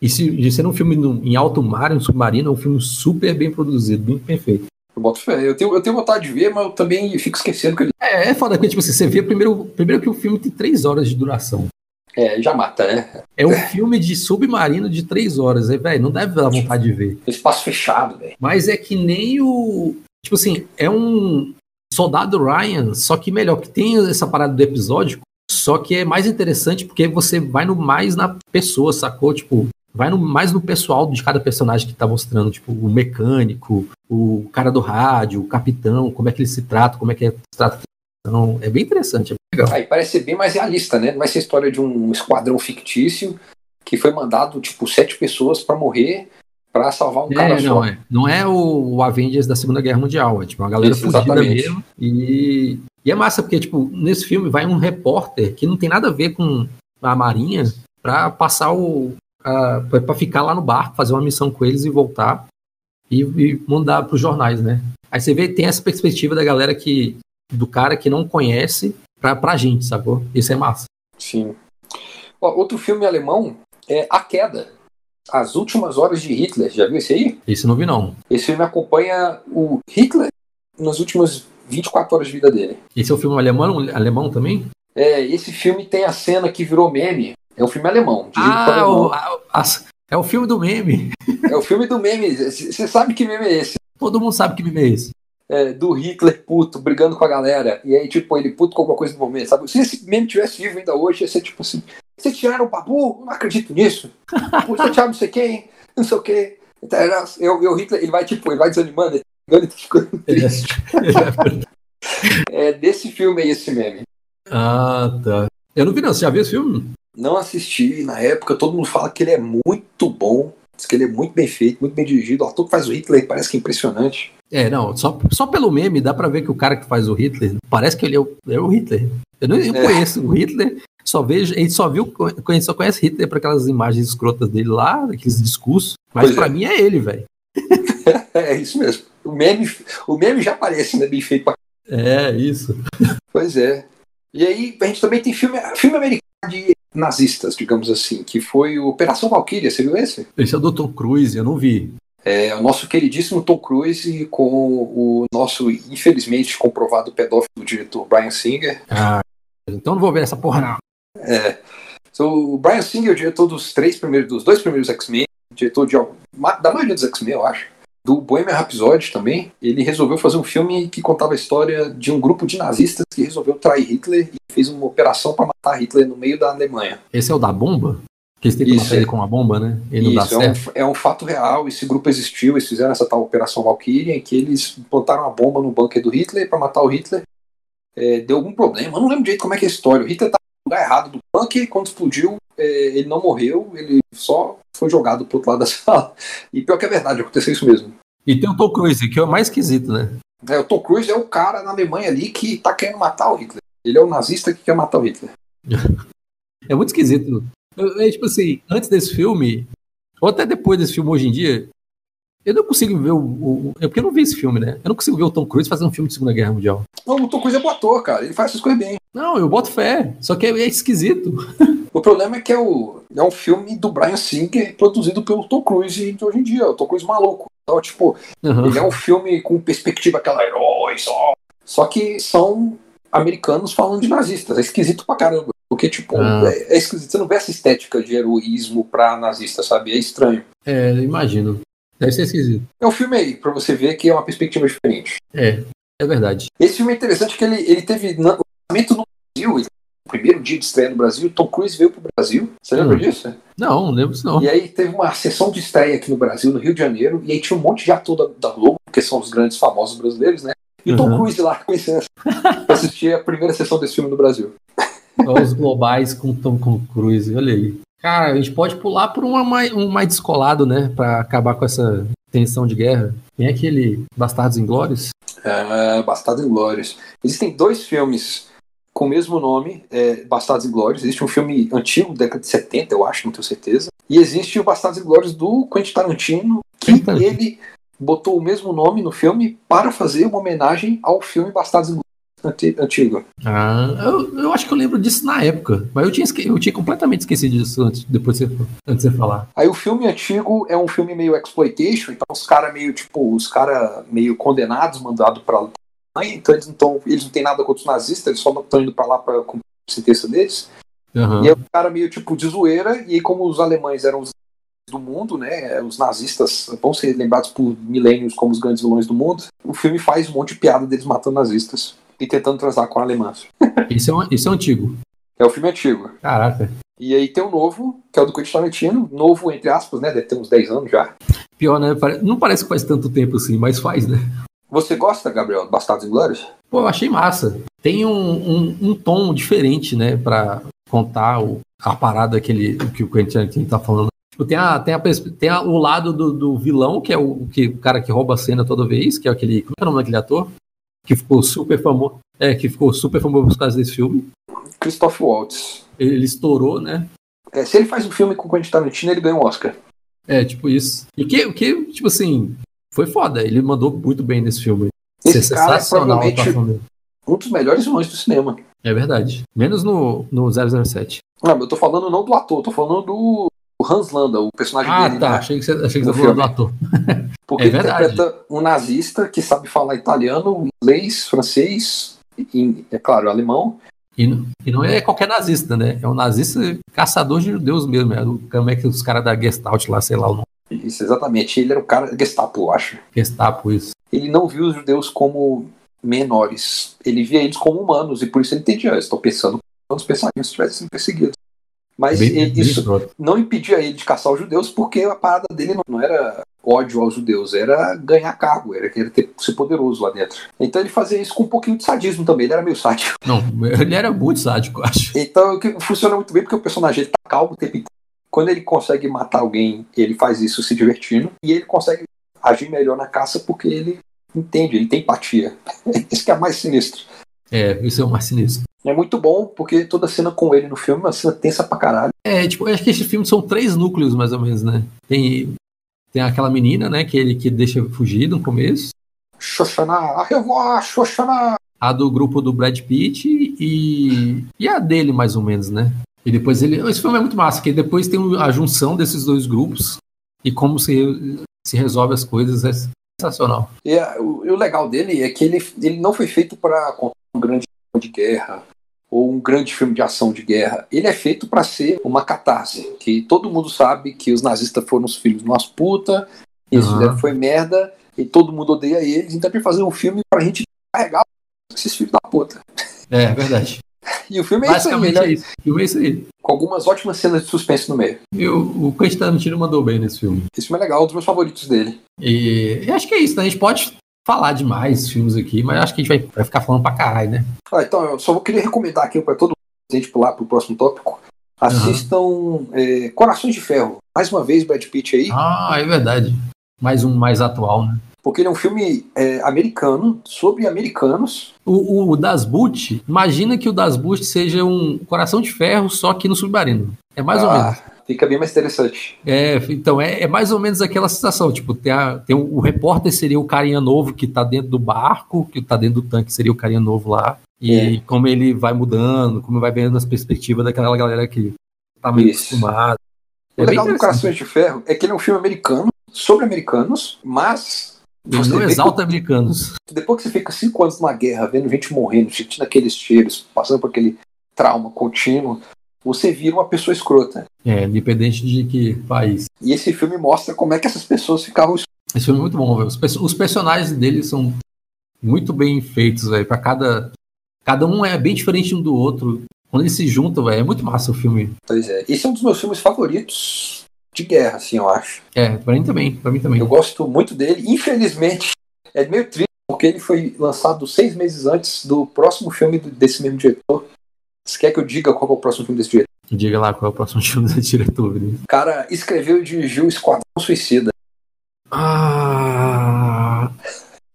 E se, de ser um filme no, em alto mar, em submarino, é um filme super bem produzido, bem perfeito. Eu boto fé. Eu tenho, eu tenho vontade de ver, mas eu também fico esquecendo que ele É, é foda, porque tipo, assim, você vê primeiro, primeiro que o filme tem três horas de duração. é, já mata, né? É um filme de submarino de três horas. É, velho, não deve dar vontade de ver. Espaço fechado, velho. Mas é que nem o. Tipo assim, é um soldado Ryan, só que melhor, que tem essa parada do episódio, só que é mais interessante porque você vai no mais na pessoa, sacou? Tipo, vai no, mais no pessoal de cada personagem que tá mostrando, tipo, o mecânico, o cara do rádio, o capitão, como é que ele se trata, como é que é, se trata. Então, é bem interessante, é bem legal. Aí parece ser bem mais realista, né? Não vai ser a história de um esquadrão fictício que foi mandado, tipo, sete pessoas pra morrer pra salvar um cara É, só. não, é. Não é o, o Avengers da Segunda Guerra Mundial, é tipo uma galera Isso, fugida mesmo. E, e é massa, porque, tipo, nesse filme vai um repórter que não tem nada a ver com a Marinha pra passar o. a- pra pra ficar lá no barco, fazer uma missão com eles e voltar e, e mandar pros jornais, né? Aí você vê, tem essa perspectiva da galera que. do cara que não conhece pra, pra gente, sacou? Isso é massa. Sim. Ó, outro filme alemão é A Queda. As Últimas Horas de Hitler. Já viu esse aí? Esse não vi, não. Esse filme acompanha o Hitler nas últimas 24 horas de vida dele. Esse é o filme alemão, alemão também? É, esse filme tem a cena que virou meme. É um filme alemão. Ah, alemão. o, a- a- é o filme do meme. É o filme do meme. Você sabe que meme é esse? Todo mundo sabe que meme é esse. É, do Hitler puto, brigando com a galera. E aí, tipo, ele puto com alguma coisa no momento, sabe? Se esse meme tivesse vivo ainda hoje, ia ser tipo assim: vocês tiraram o babu? Não acredito nisso. Pô, Vocês tiraram não sei quem, não sei o quê. Então, eu, eu, Hitler, ele vai, tipo, ele vai desanimando, ele tá ficando triste. É desse filme aí, esse meme. ah, tá. Eu não vi, não. Você já viu esse filme? Não assisti na época, todo mundo fala que ele é muito bom. Diz que ele é muito bem feito, muito bem dirigido. O ator que faz o Hitler parece que é impressionante. É, não. Só, só pelo meme dá pra ver que o cara que faz o Hitler parece que ele é o, é o Hitler. Eu não eu É. conheço o Hitler. Só vejo, ele só viu, conhece, só conhece Hitler por aquelas imagens escrotas dele lá, aqueles discursos. Mas pra é. mim é ele, velho. É isso mesmo. O meme, o meme já aparece, né? Bem feito pra É, isso. Pois é. E aí a gente também tem filme, filme americano de nazistas, digamos assim, que foi o Operação Valkyria, você viu esse? Esse é o Dr. Cruz, eu não vi. É o nosso queridíssimo Tom Cruise com o nosso, infelizmente, comprovado pedófilo diretor Brian Singer. Ah, então não vou ver essa porra, não. É. So, o Brian Singer é o diretor dos três primeiros, dos dois primeiros X-Men, diretor de, da maioria dos X-Men, eu acho. Do Bohemian Rhapsody também. Ele resolveu fazer um filme que contava a história de um grupo de nazistas que resolveu trair Hitler e fez uma operação para matar Hitler no meio da Alemanha. Esse é o da bomba? Que eles tentam matar ele é. com uma bomba, né? Ele não dá Isso, é certo. um, é um fato real. Esse grupo existiu, eles fizeram essa tal Operação Valkyria, em que eles plantaram uma bomba no bunker do Hitler para matar o Hitler. É, deu algum problema, eu não lembro direito como é que é a história. O Hitler no lugar errado do bunker, quando explodiu, é, ele não morreu, ele só foi jogado pro outro lado da sala. E pior que é verdade, aconteceu isso mesmo. E tem o Tom Cruise, que é o mais esquisito, né? É, o Tom Cruise é o cara na Alemanha ali que tá querendo matar o Hitler. Ele é o nazista que quer matar o Hitler. É muito esquisito. Eu- É tipo assim, antes desse filme, ou até depois desse filme hoje em dia, eu não consigo ver o. o é porque eu não vi esse filme, né? Eu não consigo ver o Tom Cruise fazendo um filme de Segunda Guerra Mundial. Não, o Tom Cruise é bom ator, cara. Ele faz essas coisas bem. Não, eu boto fé. Só que é, é esquisito. O problema é que é, o, é um filme do Brian Singer produzido pelo Tom Cruise de hoje em dia. O Tom Cruise maluco. Então, tipo, Aham. ele é um filme com perspectiva aquela herói só. Só que são americanos falando de nazistas. É esquisito pra caramba. Porque, tipo, Ah. é, é esquisito. Você não vê essa estética de heroísmo pra nazista, sabe? É estranho. É, imagino. Deve ser esquisito. É um filme aí, pra você ver que é uma perspectiva diferente. É, é verdade. Esse filme é interessante que ele, ele teve lançamento no Brasil. primeiro dia de estreia no Brasil, Tom Cruise veio pro Brasil. Você lembra Hum. disso? Não, não lembro disso não. E aí teve uma sessão de estreia aqui no Brasil, no Rio de Janeiro, e aí tinha um monte de ator da, da Globo, que são os grandes famosos brasileiros, né? E o Tom Uhum. Cruise lá conhecendo pra assistir a primeira sessão desse filme no Brasil. Os globais com Tom com Cruise, olha aí. Cara, a gente pode pular por uma mais, um mais descolado, né? Pra acabar com essa tensão de guerra. Tem aquele Bastardos Inglórios. É, Bastardos Inglórios. Existem dois filmes com o mesmo nome, é, Bastardos Inglórios. Existe um filme antigo, década de 70, eu acho, não tenho certeza. E existe o Bastardos Inglórios do Quentin Tarantino, que ele botou o mesmo nome no filme para fazer uma homenagem ao filme Bastardos antigo. Ah, eu, eu acho que eu lembro disso na época. Mas eu tinha, eu tinha completamente esquecido disso antes, depois de você, antes de você falar. Aí o filme antigo é um filme meio exploitation, então os caras meio, tipo, os caras meio condenados, mandados pra lá. Então eles não, tão, eles não têm nada contra os nazistas, eles só estão indo pra lá pra cumprir a sentença deles. Aham. E é um cara meio tipo de zoeira, e aí como os alemães eram os do mundo, né? Os nazistas vão ser lembrados por milênios como os grandes vilões do mundo. O filme faz um monte de piada deles matando nazistas e tentando transar com alemãs. Esse, é um, esse é um antigo. É o filme antigo. Caraca. E aí tem o novo, que é o do Quentin Tarantino, novo entre aspas, né? Deve ter uns 10 anos já. Pior, né? Não parece que faz tanto tempo assim, mas faz, né? Você gosta, Gabriel, do Bastardos Inglórios? Pô, eu achei massa. Tem um, um, um tom diferente, né, pra contar o, a parada que, ele, que o Quentin Tarantino tá falando. Tipo, tem, a, tem, a, tem a- o lado do, do vilão, que é o, que, o cara que rouba a cena toda vez, que é aquele. Como é o nome daquele ator? Que ficou super famoso. É, que ficou super famoso por causa desse filme. Christoph Waltz. Ele, ele estourou, né? É, se ele faz um filme com o Quentin Tarantino, ele ganha um Oscar. É, tipo isso. E que, o que, tipo assim, foi foda. Ele mandou muito bem nesse filme. Esse cara é a provavelmente um dos melhores vilões do cinema. É verdade. Menos no, no 007. Não, eu tô falando não do ator, tô falando do Hans Landa, o personagem Ah, dele. tá. né? Achei que você, achei que você falou do ator. Porque É ele interpreta um nazista que sabe falar italiano, inglês, francês, e, é claro, alemão. E, não- e não é qualquer nazista, né? É um nazista caçador de judeus mesmo. É o, como é que os caras da Gestalt lá, sei lá, o nome. Isso, exatamente. Ele era o cara Gestapo, eu acho. Gestapo, isso. Ele não viu os judeus como menores. Ele via eles como humanos, e por isso ele entendia. Eu estou pensando como os pensamentos estivessem sendo perseguidos. Mas Bem- bem isso escroto. não impedia ele de caçar os judeus, porque a parada dele não, era ódio aos judeus, era ganhar cargo, era querer ter, ser poderoso lá dentro. Então ele fazia isso com um pouquinho de sadismo também, ele era meio sádico. Não, ele era muito sádico, eu acho. Então funciona muito bem porque o personagem ele tá calmo o tempo inteiro. Quando ele consegue matar alguém, ele faz isso se divertindo, e ele consegue agir melhor na caça porque ele entende, ele tem empatia. Isso que é mais sinistro. É, isso é o mais sinistro. É muito bom porque toda cena com ele no filme é uma cena tensa pra caralho. É, tipo, eu acho que esse filme são três núcleos, mais ou menos, né? Tem, tem aquela menina, né, que ele que deixa fugir no começo. Xoxana, a revoar, Xoxana. A do grupo do Brad Pitt e, e a dele, mais ou menos, né? E depois ele. Esse filme é muito massa, porque depois tem a junção desses dois grupos e como se, se resolve as coisas. É sensacional. E o, e o legal dele é que ele, ele não foi feito para contar um grande de guerra ou um grande filme de ação de guerra. Ele é feito para ser uma catarse, que todo mundo sabe que os nazistas foram os filhos de umas puta, eles fizeram foi merda e todo mundo odeia eles. Então tem que fazer um filme pra gente carregar esses filhos da puta. É, é verdade. E o filme é isso aí, né? é isso. O filme é isso aí. com algumas ótimas cenas de suspense no meio. E o, o Quentin Tarantino mandou bem nesse filme. Esse filme é legal, um dos meus favoritos dele. E, e acho que é isso, né? A gente pode falar de mais filmes aqui, mas acho que a gente vai, vai ficar falando pra caralho, né? Ah, então, eu só vou querer recomendar aqui para todo mundo, a gente pular pro próximo tópico. Assistam é, Corações de Ferro. Mais uma vez, Brad Pitt aí. Ah, é verdade. Mais um mais atual, né? porque ele é um filme é, americano, sobre americanos. O, o Das Boot, imagina que o Das Boot seja um coração de ferro, só que no submarino. É mais ou Ah, menos. Fica bem mais interessante. É, então é, é mais ou menos aquela sensação. Tipo, tem, a- tem o, o repórter seria o carinha novo que tá dentro do barco, que tá dentro do tanque seria o carinha novo lá. E como ele vai mudando, como vai vendo as perspectivas daquela galera que tá meio Isso. acostumada. O É bem legal do. Corações de Ferro é que ele é um filme americano, sobre americanos, mas você não vê que exalta americanos. depois que você fica cinco anos numa guerra, vendo gente morrendo, sentindo aqueles cheiros, passando por aquele trauma contínuo, você vira uma pessoa escrota. É, independente de que país. E esse filme mostra como é que essas pessoas ficavam Esse filme é muito bom, velho. Os, perso- os personagens dele são muito bem feitos, velho. Pra cada. Cada um é bem diferente um do outro. Quando eles se juntam, velho, é muito massa o filme. Pois é. Esse é um dos meus filmes favoritos de guerra, assim, eu acho. É, pra mim também, pra mim também. Eu gosto muito dele. Infelizmente, é meio triste, porque ele foi lançado seis meses antes do próximo filme desse mesmo diretor. Você quer que eu diga qual que é o próximo filme desse diretor? Diga lá qual é o próximo filme da diretora. O cara escreveu e dirigiu Esquadrão Suicida. Ah,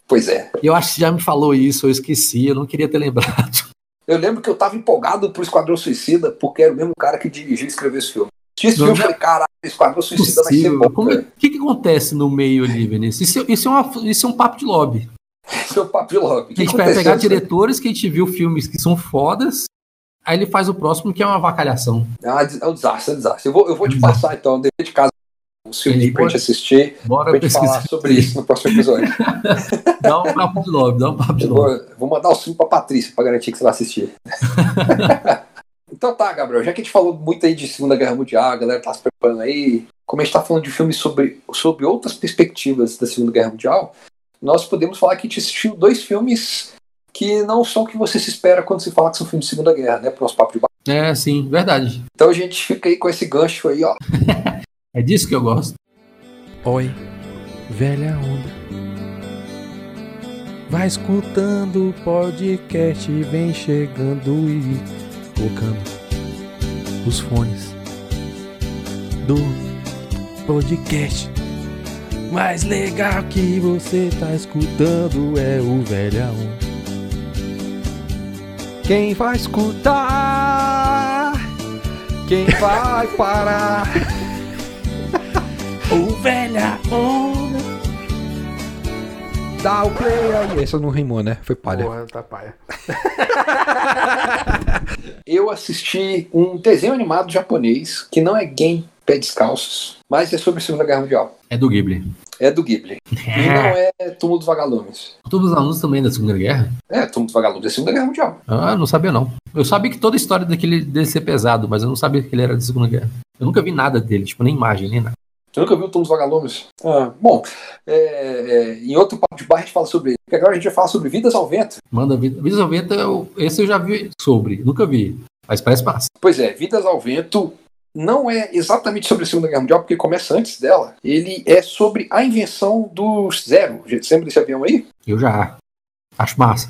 Pois é. eu acho que já me falou isso, eu esqueci, eu não queria ter lembrado. Eu lembro que eu tava empolgado pro Esquadrão Suicida, porque era o mesmo cara que dirigiu e escreveu esse filme. Esse filme e não é falei, caralho, Esquadrão Suicida vai ser Possível. bom. Como é- cara. O que, que acontece no meio ali, Vinícius? Isso, é- isso, é uma- isso é um papo de lobby. Esse é o papo de lobby. O A que gente vai pegar diretores que a gente viu filmes que são fodas, aí ele faz o próximo que é uma avacalhação. Ah, É um desastre, é um desastre. Eu vou, eu vou te passar, então, dever de casa, os filmes Ele pra gente assistir, Bora pra gente falar sobre isso no próximo episódio. Dá um papo de lobby, dá um papo de Eu lobby. vou, vou mandar o filme pra Patrícia pra garantir que você vai assistir. então tá, Gabriel, já que a gente falou muito aí de Segunda Guerra Mundial, a galera tá se preparando aí, como a gente tá falando de filmes sobre, sobre outras perspectivas da Segunda Guerra Mundial, nós podemos falar que a gente assistiu dois filmes que não são o que você se espera quando se fala que são filmes de Segunda Guerra, né, pro nosso papo de bar. É, sim, verdade. Então a gente fica aí com esse gancho aí, ó. É disso que eu gosto. Oi, velha onda. Vai escutando o podcast, vem chegando e colocando os fones do podcast. Mais legal que você tá escutando é o velha onda. Quem vai escutar? Quem vai parar? O velha onda. Dá o play aí. Essa não rimou, né? Foi palha. Porra, tá paia. Eu assisti um desenho animado japonês que não é Game Pé Descalços, mas é sobre a Segunda Guerra Mundial. É do Ghibli. É do Ghibli. E não é Túmulo dos Vagalumes. Todos os alunos também da Segunda Guerra? É, Túmulo dos Vagalumes é Segunda Guerra Mundial. Ah, não sabia não. Eu sabia que toda a história daquele dele ser pesado, mas eu não sabia que ele era da Segunda Guerra. Eu nunca vi nada dele, tipo, nem imagem, nem nada. Você nunca viu o Túmulo dos Vagalumes? Ah, bom, é, é, em outro papo de bar a gente fala sobre ele. Porque agora a gente vai falar sobre Vidas ao Vento. Manda Vida Vida ao Vento, eu- esse eu já vi sobre, nunca vi. Mas parece massa. Pois é, Vidas ao Vento não é exatamente sobre a Segunda Guerra Mundial, porque começa antes dela. Ele é sobre a invenção do Zero. Você lembra desse avião aí? Eu já acho massa.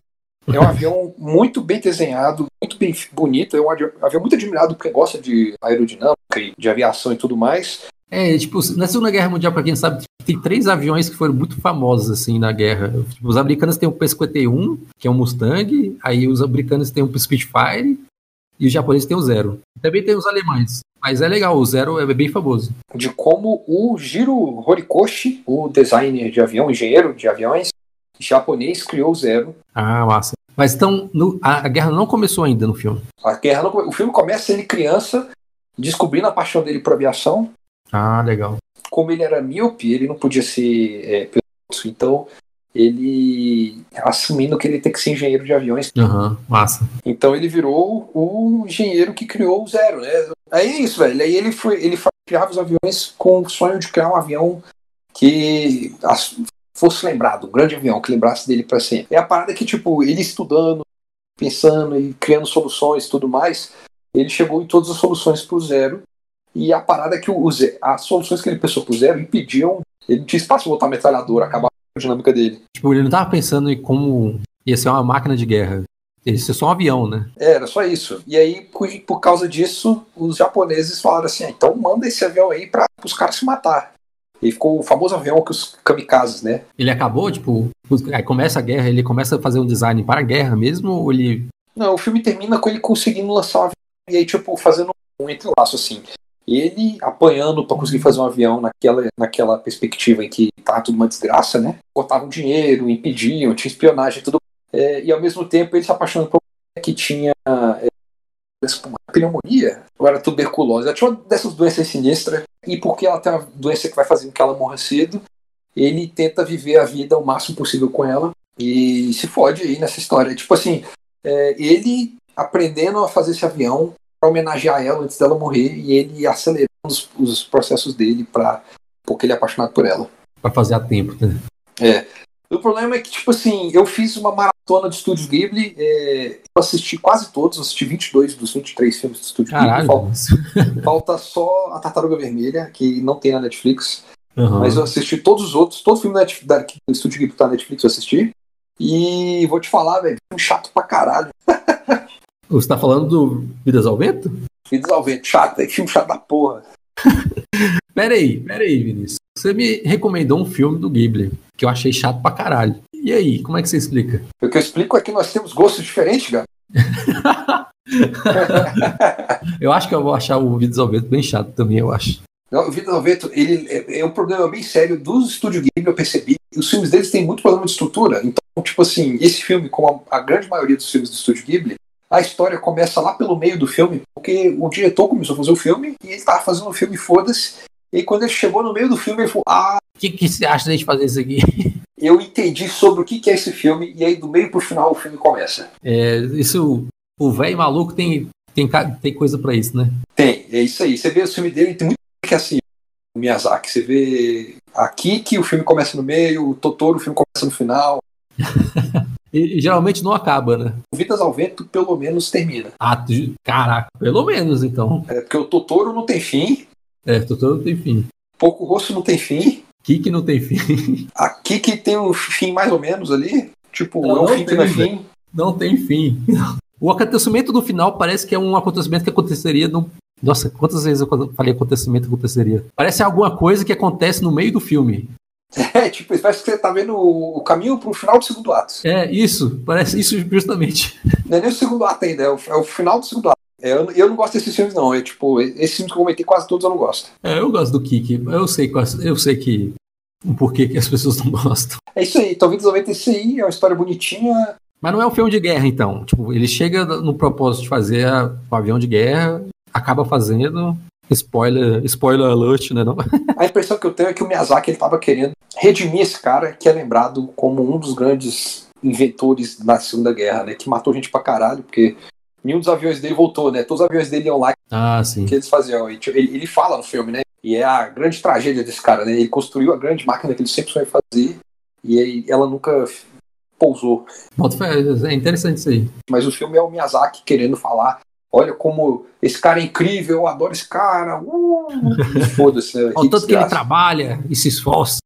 É um avião muito bem desenhado, muito bem bonito. É um avi- avião muito admirado porque gosta de aerodinâmica e de aviação e tudo mais. É, tipo, na Segunda Guerra Mundial, pra quem sabe, tem três aviões que foram muito famosos, assim, na guerra. Tipo, os americanos têm o P-51, que é um Mustang, aí os americanos têm o Spitfire, e os japoneses têm o Zero. Também tem os alemães, mas é legal, o Zero é bem famoso. De como o Jiro Horikoshi, o designer de avião, engenheiro de aviões japonês, criou o Zero. Ah, massa. Mas então, no- a, a guerra não começou ainda no filme. A guerra não o filme começa ele criança, descobrindo a paixão dele por aviação. Ah, legal. Como ele era míope, ele não podia ser é, piloto, então ele assumindo que ele tem que ser engenheiro de aviões. Aham, massa. Então ele virou o engenheiro que criou o Zero, né? Aí é isso, velho. Aí ele foi, ele criava os aviões com o sonho de criar um avião que fosse lembrado, um grande avião, que lembrasse dele para sempre. É a parada que, tipo, ele estudando, pensando e criando soluções e tudo mais, ele chegou em todas as soluções pro Zero. E a parada é que o Zero, as soluções que ele pensou pro Zero impediam, ele não tinha espaço para botar metralhadora, acabar dinâmica dele. Tipo, ele não tava pensando em como ia ser uma máquina de guerra. Ia ser só um avião, né? É, Era só isso. E aí, por, causa disso, os japoneses falaram assim: ah, então manda esse avião aí para os caras se matar. Ele ficou o famoso avião que os kamikazes, né? Ele acabou, tipo, aí começa a guerra, ele começa a fazer um design para a guerra mesmo, ou ele. Não, o filme termina com ele conseguindo lançar um avião e aí, tipo, fazendo um entrelaço assim. Ele apanhando para conseguir fazer um avião naquela, naquela perspectiva em que tá tudo uma desgraça, né? Cortavam dinheiro, impediam, tinha espionagem, tudo. É, e ao mesmo tempo ele se apaixonando por uma que tinha é, pneumonia, ou era tuberculose. Ela tinha uma dessas doenças sinistras, e porque ela tem uma doença que vai fazer com que ela morra cedo, ele tenta viver a vida o máximo possível com ela e se fode aí nessa história. Tipo assim, é, ele aprendendo a fazer esse avião para homenagear ela antes dela morrer e ele acelerando os, os processos dele para porque ele é apaixonado por ela. Para fazer a tempo, né? É. O problema é que, tipo assim, eu fiz uma maratona de Estúdios Ghibli, é, eu assisti quase todos, assisti 22 dos 23 filmes do Estúdio Ghibli. Falta, falta, só a Tartaruga Vermelha, que não tem na Netflix. Uhum. Mas eu assisti todos os outros, todo filme da, da, do Estúdio Ghibli tá na Netflix eu assisti. E vou te falar, velho, filme chato pra caralho. Você tá falando do Vidas ao Vento? Vidas ao Vento, chato, é filme chato da porra. peraí, peraí, Vinícius. Você me recomendou um filme do Ghibli, que eu achei chato pra caralho. E aí, como é que você explica? O que eu explico é que nós temos gostos diferentes, cara. eu acho que eu vou achar o Vidas ao Vento bem chato também, eu acho. Não, o Vidas ao Vento, ele é, é, um problema bem sério dos estúdios Ghibli, eu percebi. Os filmes deles têm muito problema de estrutura. Então, tipo assim, esse filme, como a, a grande maioria dos filmes do estúdio Ghibli, a história começa lá pelo meio do filme, porque o diretor começou a fazer o filme e ele tava fazendo o filme, foda-se. E quando ele chegou no meio do filme, ele falou: Ah. O que, que você acha de fazer isso aqui? Eu entendi sobre o que, que é esse filme, e aí do meio pro final o filme começa. É, isso. O velho maluco tem, tem, tem coisa para isso, né? Tem, é isso aí. Você vê o filme dele, tem muito que é assim. O Miyazaki, você vê aqui que o filme começa no meio, o Totoro o filme começa no final. E, geralmente não acaba, né? Vidas ao Vento, pelo menos, termina. Ah, caraca, pelo menos então. É, porque o Totoro não tem fim. É, Totoro não tem fim. Pouco Rosso não tem fim. Kiki não tem fim. A Kiki tem um fim mais ou menos ali. Tipo, não, é um fim que não é fim. Não tem fim. O acontecimento do final parece que é um acontecimento que aconteceria no. Nossa, quantas vezes eu falei acontecimento aconteceria? Parece alguma coisa que acontece no meio do filme. É, tipo, parece que você tá vendo o, caminho pro final do segundo ato. É, isso, parece isso justamente. Não é nem o segundo ato ainda, é o, é o final do segundo ato. É, eu, eu, não gosto desses filmes, não. É tipo, esses filmes que eu comentei, quase todos eu não gosto. É, eu gosto do Kiki. Eu sei, eu sei que. O porquê que as pessoas não gostam. É isso aí, talvez 90 esse aí, é uma história bonitinha. Mas não é um filme de guerra, então. Tipo, ele chega no propósito de fazer o avião de guerra, acaba fazendo, Spoiler, spoiler alert, né? Não? A impressão que eu tenho é que o Miyazaki ele tava querendo redimir esse cara que é lembrado como um dos grandes inventores da Segunda Guerra, né? Que matou gente pra caralho, porque nenhum dos aviões dele voltou, né? Todos os aviões dele iam lá ah, sim. que eles faziam. Ele, ele fala no filme, né? E é a grande tragédia desse cara, né? Ele construiu a grande máquina que ele sempre sonhou fazer e aí ela nunca pousou. É interessante isso aí. Mas o filme é o Miyazaki querendo falar Olha como esse cara é incrível, eu adoro esse cara. Uh, Foda-se. Né? O tanto que ele trabalha e se esforça.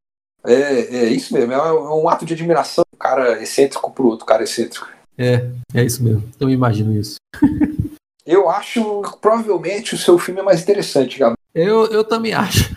É, é isso mesmo. É um ato de admiração do cara excêntrico pro outro cara excêntrico. É, é isso mesmo. Eu me imagino isso. eu acho que provavelmente o seu filme é mais interessante, Gabriel. Eu, eu também acho.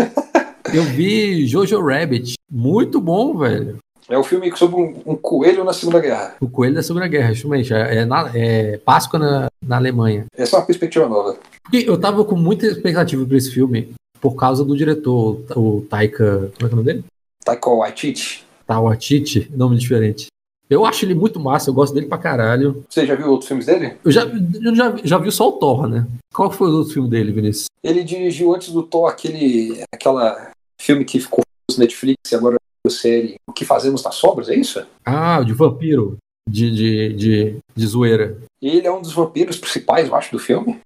eu vi Jojo Rabbit. Muito bom, velho. É o um filme sobre um, um, coelho na Segunda Guerra. O coelho da Segunda Guerra, justamente. É, é, na, é Páscoa na, na Alemanha. Essa é uma perspectiva nova. Porque eu tava com muita expectativa para esse filme por causa do diretor, o Taika. Como é que é o nome dele? Taika Waititi. Taika Waititi, nome diferente. Eu acho ele muito massa, eu gosto dele pra caralho. Você já viu outros filmes dele? Eu já, eu já, já vi só o Thor, né? Qual foi o outro filme dele, Vinícius? Ele dirigiu antes do Thor aquele aquela filme que ficou no Netflix e agora série O que Fazemos nas Sombras, é isso? Ah, de vampiro. De, de, de, de zoeira. Ele é um dos vampiros principais, eu acho, do filme.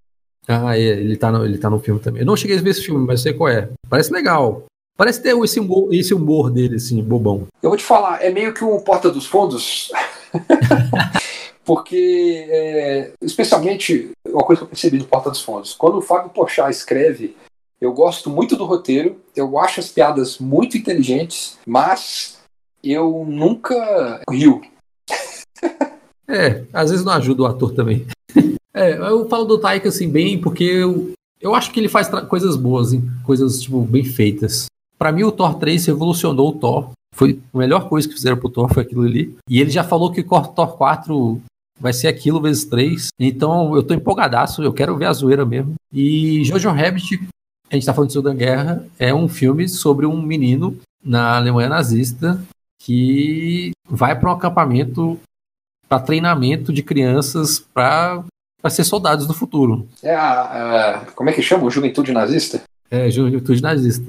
Ah, é, ele tá, no, ele tá no filme também. Eu não cheguei a ver esse filme, mas sei qual é. Parece legal. Parece ter esse humor, esse humor dele, assim, bobão. Eu vou te falar, é meio que um Porta dos Fundos. Porque, é, especialmente, uma coisa que eu percebi do Porta dos Fundos, quando o Fábio Pochá escreve eu gosto muito do roteiro, eu acho as piadas muito inteligentes, mas eu nunca rio. é, às vezes não ajuda o ator também. é, eu falo do Taika assim bem porque eu, eu acho que ele faz coisas boas, hein? coisas tipo bem feitas. Pra mim, o Thor 3 revolucionou o Thor. Foi a melhor coisa que fizeram pro Thor, foi aquilo ali. E ele já falou que o Thor 4 vai ser aquilo vezes 3. Então eu tô empolgadaço, eu quero ver a zoeira mesmo. E Jojo Rabbit, a gente tá falando de Segunda Guerra, é um filme sobre um menino na Alemanha nazista que vai para um acampamento para treinamento de crianças para ser soldados do futuro. É a, a- Como é que chama? Juventude Nazista? É, juventude nazista.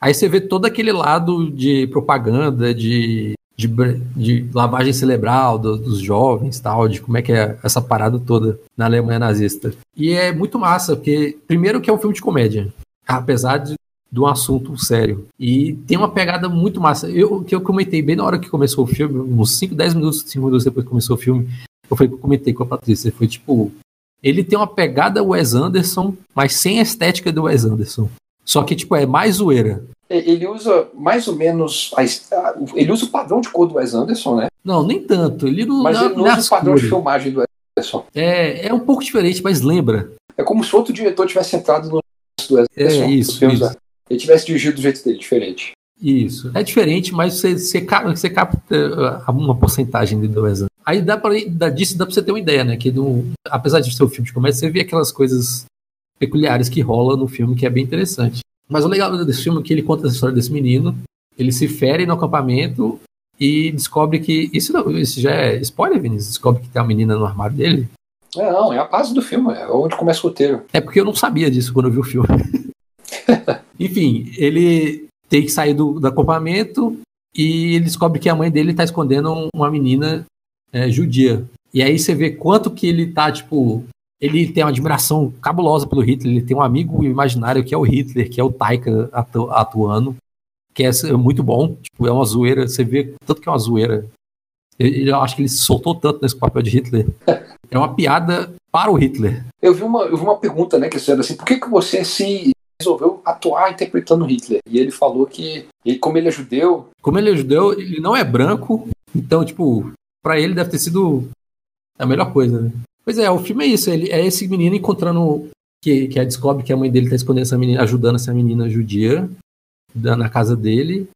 Aí você vê todo aquele lado de propaganda, de, de, de lavagem cerebral do- dos jovens, tal, de como é que é essa parada toda na Alemanha nazista. E é muito massa, porque primeiro que é um filme de comédia, apesar de, de um assunto sério. E tem uma pegada muito massa. Eu que eu comentei bem na hora que começou o filme, uns 5, 10 minutos, 5 minutos depois que começou o filme, eu falei, eu comentei com a Patrícia, foi tipo, ele tem uma pegada Wes Anderson, mas sem a estética do Wes Anderson. Só que, tipo, é mais zoeira. Ele usa mais ou menos. a Ele usa o padrão de cor do Wes Anderson, né? Não, nem tanto. Ele não, Mas ele não usa o padrão de cores. filmagem do Wes Anderson. É, é um pouco diferente, mas lembra. É como se outro diretor tivesse entrado no do É, isso, filmes, isso. Ele tivesse dirigido do jeito dele, diferente. Isso. É diferente, mas você, você, você capta uh, uma porcentagem do Wes Anderson. Aí dá pra, dá, disso dá pra você ter uma ideia, né? Que no, apesar de ser um filme de comédia, você vê aquelas coisas peculiares que rola no filme que é bem interessante. Mas o legal desse filme é que ele conta a história desse menino, ele se fere no acampamento e descobre que. Isso, não, isso já é spoiler, Vinícius? Descobre que tem uma menina no armário dele. É, não, é a base do filme, é onde começa o roteiro. É porque eu não sabia disso quando eu vi o filme. Enfim, ele tem que sair do, do acampamento e ele descobre que a mãe dele tá escondendo um- uma menina é, judia. E aí você vê quanto que ele tá, tipo. Ele tem uma admiração cabulosa pelo Hitler, ele tem um amigo imaginário que é o Hitler, que é o Taika atu- atuando, que é é muito bom, tipo, é uma zoeira, você vê tanto que é uma zoeira. Eu, eu acho que ele se soltou tanto nesse papel de Hitler. É uma piada para o Hitler. Eu vi uma, eu vi uma pergunta, né, que fizeram assim, por que, que você se resolveu atuar interpretando Hitler? E ele falou que, ele, como ele é judeu, Como ele é judeu, ele não é branco, então, tipo, pra ele deve ter sido a melhor coisa, né? Pois é, o filme é isso, ele é esse menino encontrando que, que descobre que a mãe dele tá escondendo essa menina, ajudando essa menina judia na casa dele.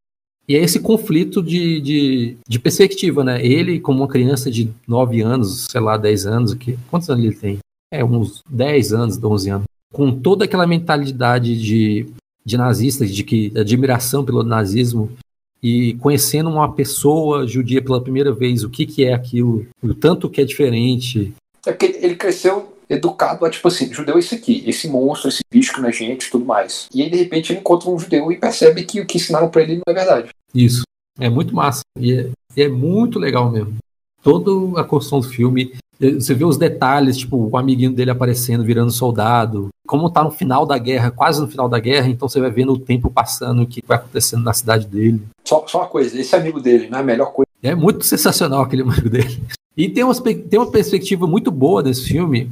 E é esse conflito de, de, de perspectiva, né? Ele, como uma criança de 9 anos, sei lá, 10 anos, que, quantos anos ele tem? É, uns 10 anos, 11 anos. Com toda aquela mentalidade de, de nazista, de que admiração pelo nazismo, e conhecendo uma pessoa judia pela primeira vez, o que, que é aquilo, o tanto que é diferente. é porque ele cresceu educado a, tipo assim, judeu é esse aqui, esse monstro, esse bicho que não é gente e tudo mais. E aí, de repente, ele encontra um judeu e percebe que o que ensinaram pra ele não é verdade. Isso. É muito massa. E é, e é muito legal mesmo. Toda a construção do filme. Você vê os detalhes, tipo, o amiguinho dele aparecendo, virando soldado. Como tá no final da guerra, quase no final da guerra, então você vai vendo o tempo passando, o que vai acontecendo na cidade dele. Só, só uma coisa, esse amigo dele não é a melhor coisa. É muito sensacional aquele amigo dele. E tem uma, tem uma perspectiva muito boa desse filme,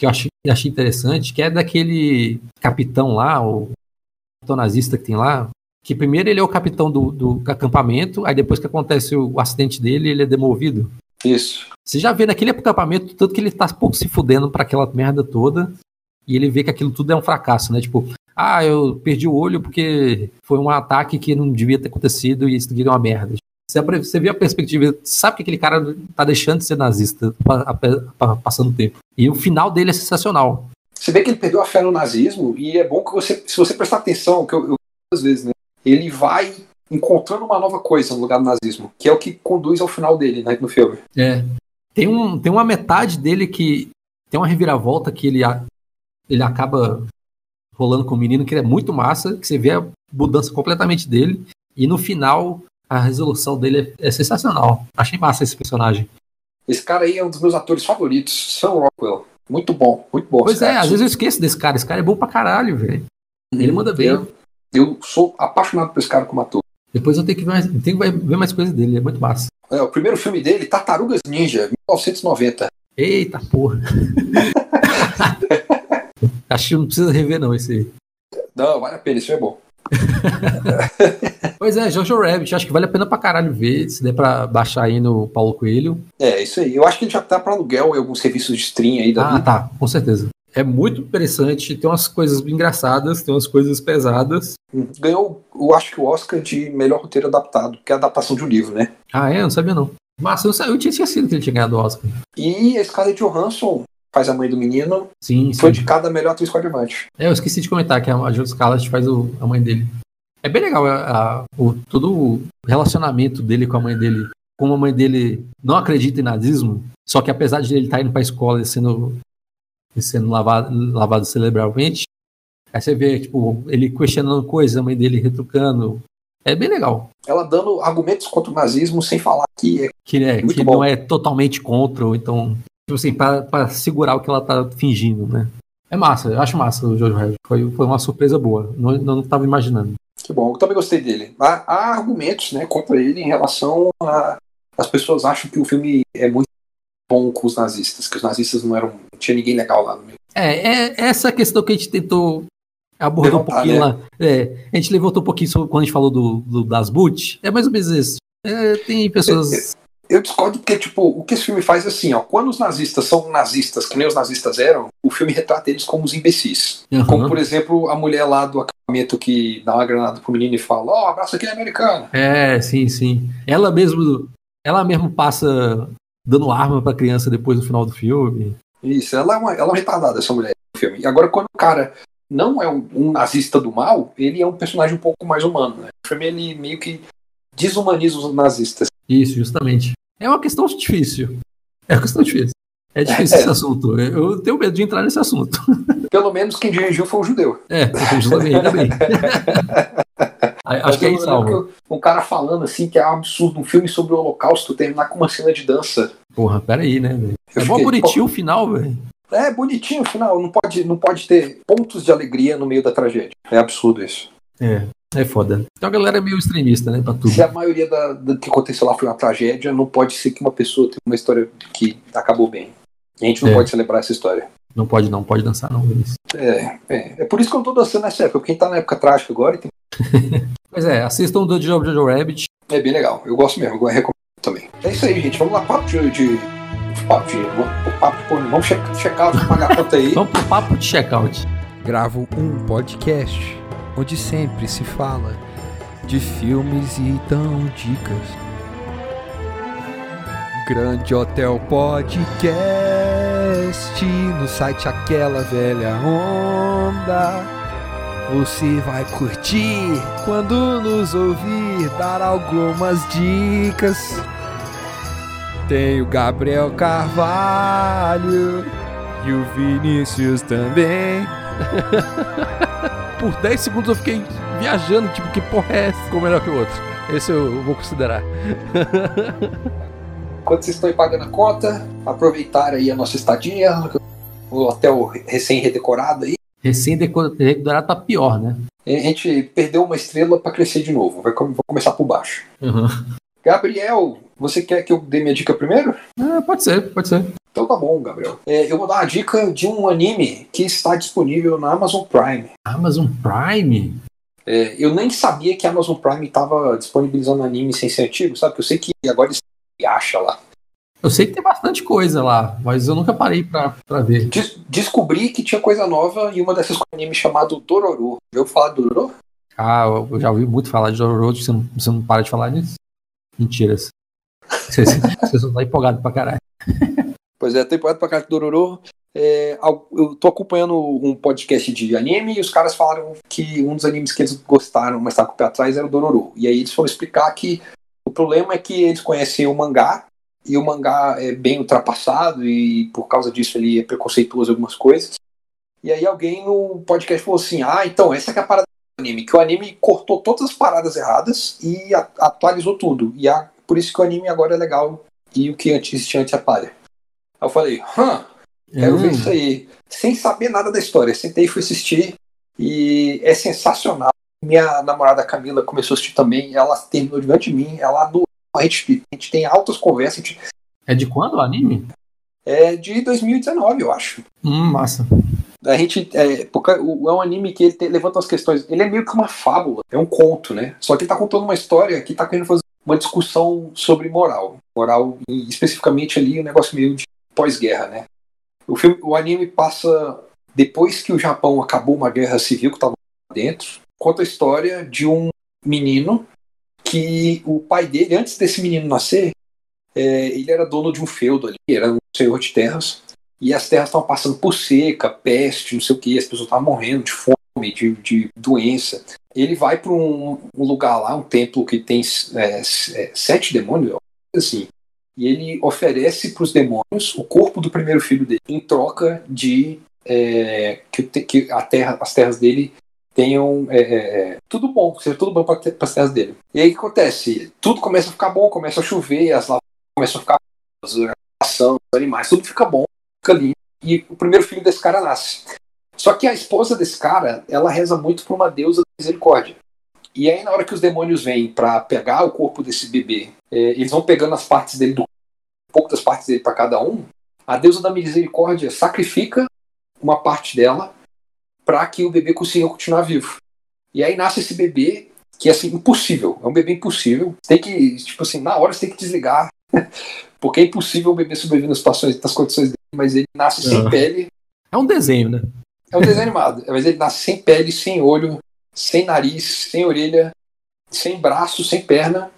que eu achei, achei interessante, que é daquele capitão lá, o capitão nazista que tem lá, que primeiro ele é o capitão do, do acampamento, aí depois que acontece o, o acidente dele, ele é demovido. Isso. Você já vê naquele acampamento tanto que ele tá pouco se fudendo pra aquela merda toda, e ele vê que aquilo tudo é um fracasso, né? Tipo, ah, eu perdi o olho porque foi um ataque que não devia ter acontecido e isso aqui é uma merda. Você, vê a perspectiva, sabe que aquele cara tá deixando de ser nazista, passando o tempo. E o final dele é sensacional. Você vê que ele perdeu a fé no nazismo e é bom que você, se você prestar atenção, que eu, eu às vezes, né? Ele vai encontrando uma nova coisa no lugar do nazismo, que é o que conduz ao final dele, né, no filme. É. Tem, um, tem uma metade dele que tem uma reviravolta que ele, a- ele acaba rolando com o menino, que é muito massa, que você vê a mudança completamente dele, e no final a resolução dele é, é sensacional. Achei massa esse personagem. Esse cara aí é um dos meus atores favoritos, Sam Rockwell. Muito bom, muito bom. pois é, cara. às vezes eu esqueço desse cara. Esse cara é bom pra caralho, velho. Ele manda bem. Eu, eu sou apaixonado por esse cara como ator. Depois eu tenho que ver mais, tenho que ver mais coisas dele, é muito massa. É, o primeiro filme dele, Tartarugas Ninja, 1990. Eita porra. Acho que não precisa rever, não, esse aí. Não, vale a pena, isso é bom. Pois é, Jojo Rabbit, acho que vale a pena pra caralho ver, se der pra baixar aí no Paulo Coelho. É, isso aí. Eu acho que ele já tá para aluguel em alguns serviços de stream aí da Ah, vida. tá, com certeza. É muito interessante, tem umas coisas engraçadas, tem umas coisas pesadas. Ganhou, eu acho que o Oscar de melhor roteiro adaptado, que é a adaptação de um livro, né? Ah, é? Eu não sabia não. Mas eu, eu tinha esquecido que ele tinha ganhado o Oscar. E a Scarlett Johansson faz a mãe do menino, Sim, foi sim. indicada a melhor atriz coadjuvante. É, eu esqueci de comentar que a Julia Scarlett faz o- a mãe dele. É bem legal a- a- o, todo o relacionamento dele com a mãe dele. Como a mãe dele não acredita em nazismo, só que apesar de ele estar indo pra escola e sendo, e sendo lavado, lavado cerebralmente, aí você vê, tipo, ele questionando coisas, a mãe dele retrucando. É bem legal. Ela dando argumentos contra o nazismo sem falar que é. Que, é, que não é totalmente contra, ou então, tipo assim, pra, pra segurar o que ela tá fingindo, né? É massa, eu acho massa o Jojo Rabbit. Foi, foi uma surpresa boa. Não, não tava imaginando. Que bom, eu também gostei dele. Há, há argumentos né, contra ele em relação a. As pessoas acham que o filme é muito bom com os nazistas, que os nazistas não eram. Não tinha ninguém legal lá no meio. É, é essa questão que a gente tentou abordar um Levantar, pouquinho né? lá. É, a gente levantou um pouquinho sobre quando a gente falou do, do- das boot. É mais ou menos isso. É, tem pessoas. Eu discordo porque, tipo, o que esse filme faz é assim, ó. Quando os nazistas são nazistas, que nem os nazistas eram, o filme retrata eles como os imbecis. Como, Aham. por exemplo, a mulher lá do acampamento que dá uma granada pro menino e fala, ó, abraço aqui é americano. É, sim, sim. Ela mesmo, ela mesmo passa dando arma pra criança depois do final do filme. Isso, ela é uma, ela é uma retardada, essa mulher no filme. E agora, quando o cara não é um, um nazista do mal, ele é um personagem um pouco mais humano, né? O filme, ele meio que desumaniza os nazistas. Isso, justamente. É uma questão difícil. É uma questão difícil. É difícil É. esse assunto. Eu tenho medo de entrar nesse assunto. Pelo menos quem dirigiu foi um judeu. É, justamente, ainda bem. Acho que é Mas isso, eu Um cara falando assim que é um absurdo um filme sobre o holocausto terminar com uma cena de dança. Porra, peraí, né? Eu É mó bonitinho o final, velho. pô, É bonitinho o final, não pode, não pode ter pontos de alegria no meio da tragédia. É absurdo isso. É, é foda. Então a galera é meio extremista, né, pra tudo. Se a maioria da- do que aconteceu lá foi uma tragédia, não pode ser que uma pessoa tenha uma história que acabou bem. E a gente não É. pode celebrar essa história. Não pode não, pode dançar não, Vinícius. É, é, é por isso que eu não tô dançando nessa época, porque quem tá na época trágica agora tem- Pois é, assistam do Jojo Jojo Rabbit. é bem legal. Eu gosto mesmo, eu recomendo também. É isso aí, gente. Vamos lá, papo de. de papo de. Vamos, papo de porno. vamos che- checar, pagar a conta aí. Vamos pro papo de checkout. Gravo um podcast onde sempre se fala de filmes e dão dicas. Grande Hotel Podcast no site Aquela Velha Onda. Você vai curtir quando nos ouvir dar algumas dicas. Tem o Gabriel Carvalho e o Vinícius também. Por 10 segundos eu fiquei viajando, tipo, que porra é essa? Ficou melhor que o outro. Esse eu vou considerar. Enquanto vocês estão aí pagando a conta, aproveitar aí a nossa estadia, o hotel recém-redecorado aí. Recém-decorado tá pior, né? A gente perdeu uma estrela para crescer de novo. Vai, vou começar por baixo. Uhum. Gabriel, você quer que eu dê minha dica primeiro? É, pode ser, pode ser. Então tá bom, Gabriel. É, eu vou dar uma dica de um anime que está disponível na Amazon Prime. Amazon Prime? É, eu nem sabia que a Amazon Prime estava disponibilizando anime sem ser antigo, sabe? Eu sei que agora acha lá. Eu sei que tem bastante coisa lá, mas eu nunca parei pra, pra ver. Des- descobri que tinha coisa nova e uma dessas anime chamado Dororo. Já ouviu falar do Dororo? Ah, eu já ouvi muito falar de Jojo, você não, você não para de falar nisso? Mentiras. Você, você só tá empolgado pra caralho. Pois é, temporada pra cá de Dororo. É, eu tô acompanhando um podcast de anime e os caras falaram que um dos animes que eles gostaram, mas tá com o pé atrás, era o Dororo. E aí eles foram explicar que o problema é que eles conhecem o mangá e o mangá é bem ultrapassado e por causa disso ele é preconceituoso em algumas coisas. E aí alguém no podcast falou assim: ah, então essa é a parada do anime, que o anime cortou todas as paradas erradas e atualizou tudo. E a- por isso que o anime agora é legal e o que antes existia antes é palha. Aí eu falei, hã, quero ver Hum, isso aí. Sem saber nada da história. Sentei e fui assistir. E é sensacional. Minha namorada Camila começou a assistir também. Ela terminou diante de mim. Ela adorou. A gente, a gente tem altas conversas. Gente- É de quando o anime? é de 2019, eu acho. Hum, massa. A gente. É, é um anime que ele te- levanta as questões. Ele é meio que uma fábula, é um conto, né? Só que ele tá contando uma história que tá querendo fazer uma discussão sobre moral. Moral, e especificamente ali, um negócio meio de pós-guerra, né? O, filme, o anime passa depois que o Japão acabou uma guerra civil que estava dentro, conta a história de um menino que o pai dele, antes desse menino nascer, é, ele era dono de um feudo ali, era um senhor de terras, e as terras estavam passando por seca, peste, não sei o que, as pessoas estavam morrendo de fome, de, de doença. Ele vai para um, um, lugar lá, um templo que tem é, é sete demônios, assim, e ele oferece para os demônios o corpo do primeiro filho dele, em troca de é, que, que terra, as terras dele tenham é, é, é tudo bom, seja tudo bom para as terras dele. E aí o que acontece? Tudo começa a ficar bom, começa a chover, as lavas começam a ficar as os animais, tudo fica bom, fica lindo, e o primeiro filho desse cara nasce. Só que a esposa desse cara, ela reza muito para uma deusa da misericórdia. E aí, na hora que os demônios vêm para pegar o corpo desse bebê, é, eles vão pegando as partes dele, do, um pouco das partes dele para cada um. A deusa da misericórdia sacrifica uma parte dela para que o bebê consiga continuar vivo. E aí nasce esse bebê que é assim, impossível. É um bebê impossível. Tem que, tipo assim, na hora você tem que desligar. Porque é impossível o bebê sobreviver nas situações, nas condições dele, mas ele nasce sem uhum. pele. É um desenho, né? É um desenho animado. Mas ele nasce sem pele, sem olho, sem nariz, sem orelha, sem braço, sem perna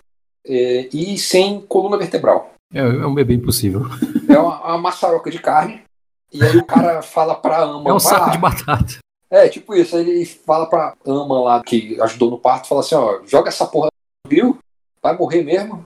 é, e sem coluna vertebral. É, é um bebê impossível. É uma, uma maçaroca de carne. E aí o cara fala pra Ama. É um saco de batata. É, tipo isso. Ele fala pra Ama lá, que ajudou no parto, fala assim: ó, joga essa porra no rio, vai morrer mesmo.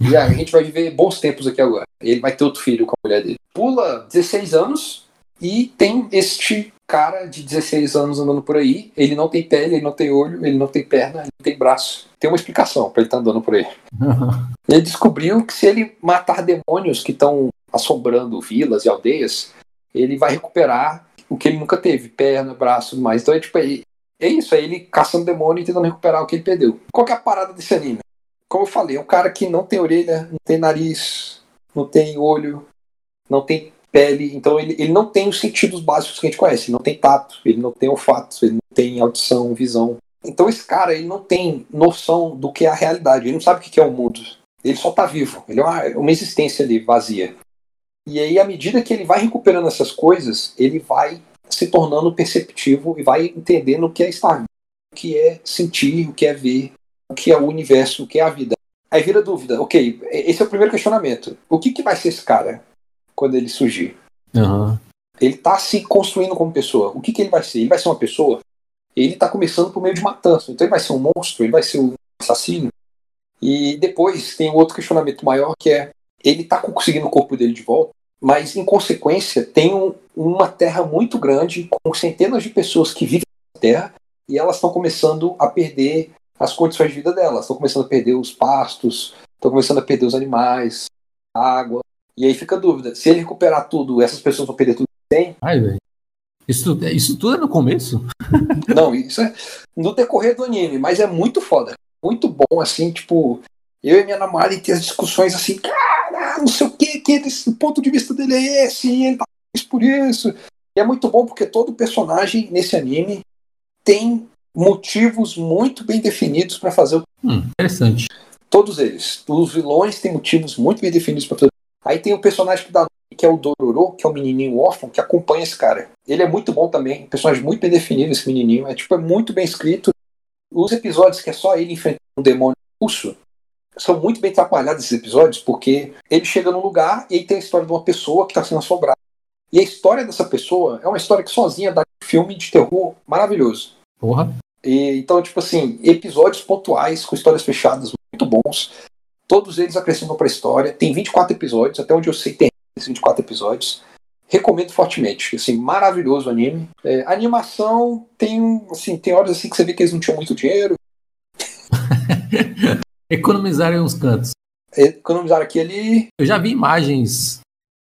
E a gente vai viver bons tempos aqui agora. Ele vai ter outro filho com a mulher dele. Pula 16 anos e tem este cara de 16 anos andando por aí. Ele não tem pele, ele não tem olho, ele não tem perna, ele não tem braço. Tem uma explicação para ele estar tá andando por aí. Ele descobriu que se ele matar demônios que estão assombrando vilas e aldeias, ele vai recuperar o que ele nunca teve, perna, braço, mais. Então é tipo, é, é isso, é ele caçando demônio e tentando recuperar o que ele perdeu. Qual que é a parada desse anime? Como eu falei, é um cara que não tem orelha, não tem nariz, não tem olho, não tem pele, então ele, ele não tem os sentidos básicos que a gente conhece, ele não tem tato, ele não tem olfato, ele não tem audição, visão. Então esse cara, ele não tem noção do que é a realidade, ele não sabe o que é o mundo. Ele só tá vivo, ele é uma, uma existência ali vazia. E aí, à medida que ele vai recuperando essas coisas, ele vai se tornando perceptivo e vai entendendo o que é estar, o que é sentir, o que é ver, o que é o universo, o que é a vida. Aí vira dúvida, ok, esse é o primeiro questionamento. O que, que vai ser esse cara quando ele surgir? Uhum. Ele está se construindo como pessoa. O que, que ele vai ser? Ele vai ser uma pessoa? Ele está começando por meio de matança. Então ele vai ser um monstro, ele vai ser um assassino. E depois tem outro questionamento maior que é: ele está conseguindo o corpo dele de volta? mas em consequência tem um, uma terra muito grande com centenas de pessoas que vivem na terra e elas estão começando a perder as condições de vida delas, estão começando a perder os pastos, estão começando a perder os animais, a água. E aí fica a dúvida, se ele recuperar tudo, essas pessoas vão perder tudo que tem? Ai, velho. Isso, isso tudo é no começo? Não, isso é no decorrer do anime, mas é muito foda. Muito bom, assim, tipo, eu e minha namorada e ter as discussões assim, cara, não sei o que, que esse, o ponto de vista dele é esse, e ele tá isso por isso. E é muito bom porque todo personagem nesse anime tem motivos muito bem definidos para fazer o. Hum, interessante. Todos eles. Os vilões têm motivos muito bem definidos para fazer. Aí tem o personagem que dá que é o Dororo, que é o menininho órfão, que acompanha esse cara. Ele é muito bom também, um personagem muito bem definido, esse menininho. É tipo, é muito bem escrito. Os episódios que é só ele enfrentando um demônio russo, são muito bem trabalhados esses episódios, porque ele chega num lugar e aí tem a história de uma pessoa que está sendo assombrada. E a história dessa pessoa é uma história que sozinha dá um filme de terror maravilhoso. Porra. E, então, tipo assim, episódios pontuais com histórias fechadas muito bons. Todos eles acrescentam para a história. Tem 24 episódios, até onde eu sei tem 24 episódios. Recomendo fortemente. Assim, maravilhoso o anime. É, a animação tem, assim, tem horas assim que você vê que eles não tinham muito dinheiro. Economizarem uns cantos. Economizar aqui ali. Eu já vi imagens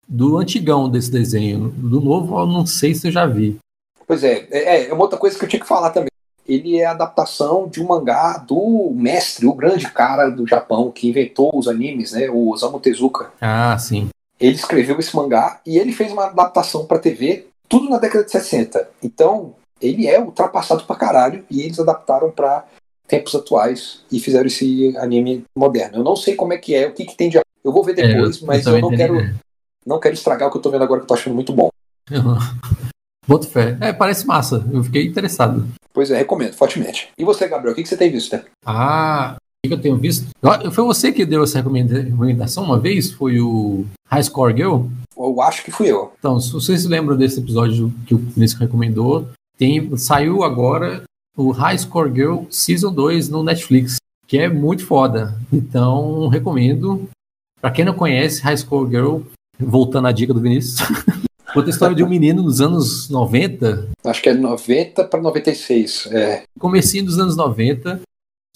do antigão desse desenho. Do novo, eu não sei se eu já vi. Pois é, é, é uma outra coisa que eu tinha que falar também. Ele é a adaptação de um mangá do mestre, o grande cara do Japão que inventou os animes, né? O Osamu Tezuka. Ah, sim. Ele escreveu esse mangá e ele fez uma adaptação para TV, tudo na década de 60. Então, ele é ultrapassado pra caralho e eles adaptaram para tempos atuais e fizeram esse anime moderno. Eu não sei como é que é, o que, que tem de. Eu vou ver depois, é, eu, mas eu, não quero, não quero estragar o que eu tô vendo agora que eu tô achando muito bom. Boto fé. É, parece massa. Eu fiquei interessado. Pois é, recomendo, fortemente. E você, Gabriel, o que, que você tem visto? Né? Ah, o que eu tenho visto? Foi você que deu essa recomenda- recomendação uma vez? Foi o High Score Girl? Eu acho que fui eu. Então, se vocês se lembram desse episódio que o Vinícius recomendou, tem, saiu agora o High Score Girl Season 2 no Netflix, que é muito foda. Então, recomendo. Pra quem não conhece, High Score Girl, voltando à dica do Vinícius, conta a história de um menino nos anos 90, Acho que é 90 para 96. É. comecinho dos anos 90,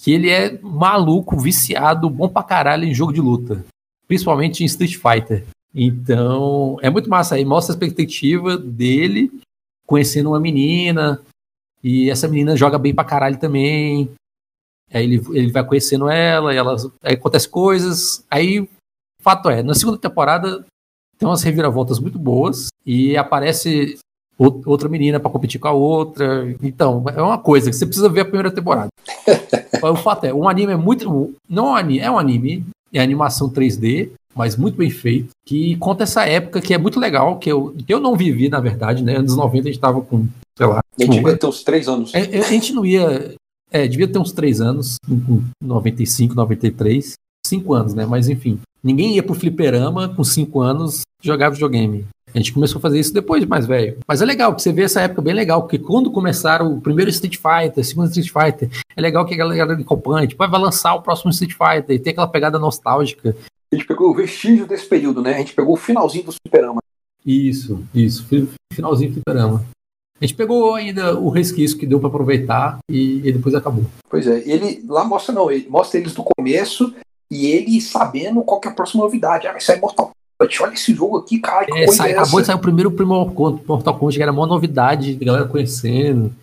que ele é maluco, viciado, bom pra caralho em jogo de luta. Principalmente em Street Fighter. Então, é muito massa aí. Mostra a perspectiva dele conhecendo uma menina. E essa menina joga bem pra caralho também. Aí ele, ele vai conhecendo ela, e elas, aí acontece coisas. Aí, fato é, na segunda temporada tem umas reviravoltas muito boas. E aparece ou- outra menina pra competir com a outra. Então, é uma coisa que você precisa ver a primeira temporada. o fato é, um anime é muito. Não é um anime, é um anime, é animação 3D, mas muito bem feito, que conta essa época que é muito legal, que eu, que eu não vivi, na verdade, né? Anos 90 a gente tava com, sei lá. A gente devia ter uns 3 anos. É, é, A gente não ia. É, devia ter uns 3 anos, em 95, 93. 5 anos, né? Mas enfim. Ninguém ia pro fliperama com 5 anos jogar videogame. A gente começou a fazer isso depois de mais velho. Mas é legal, porque você vê essa época bem legal, porque quando começaram o primeiro Street Fighter, o segundo Street Fighter, é legal que a galera acompanha, tipo, vai lançar o próximo Street Fighter e tem aquela pegada nostálgica. A gente pegou o vestígio desse período, né? A gente pegou o finalzinho do Superama. Isso, isso, fi- finalzinho do fliperama. A gente pegou ainda o resquício que deu pra aproveitar e, e depois acabou. Pois é, ele lá mostra não, ele mostra eles do começo e ele sabendo qual que é a próxima novidade. Ah, vai sair Mortal. Olha esse jogo aqui, cara, que É, coisa sai- é acabou de sair o primeiro Mortal Kombat, Mortal Kombat, que era uma novidade, a galera conhecendo.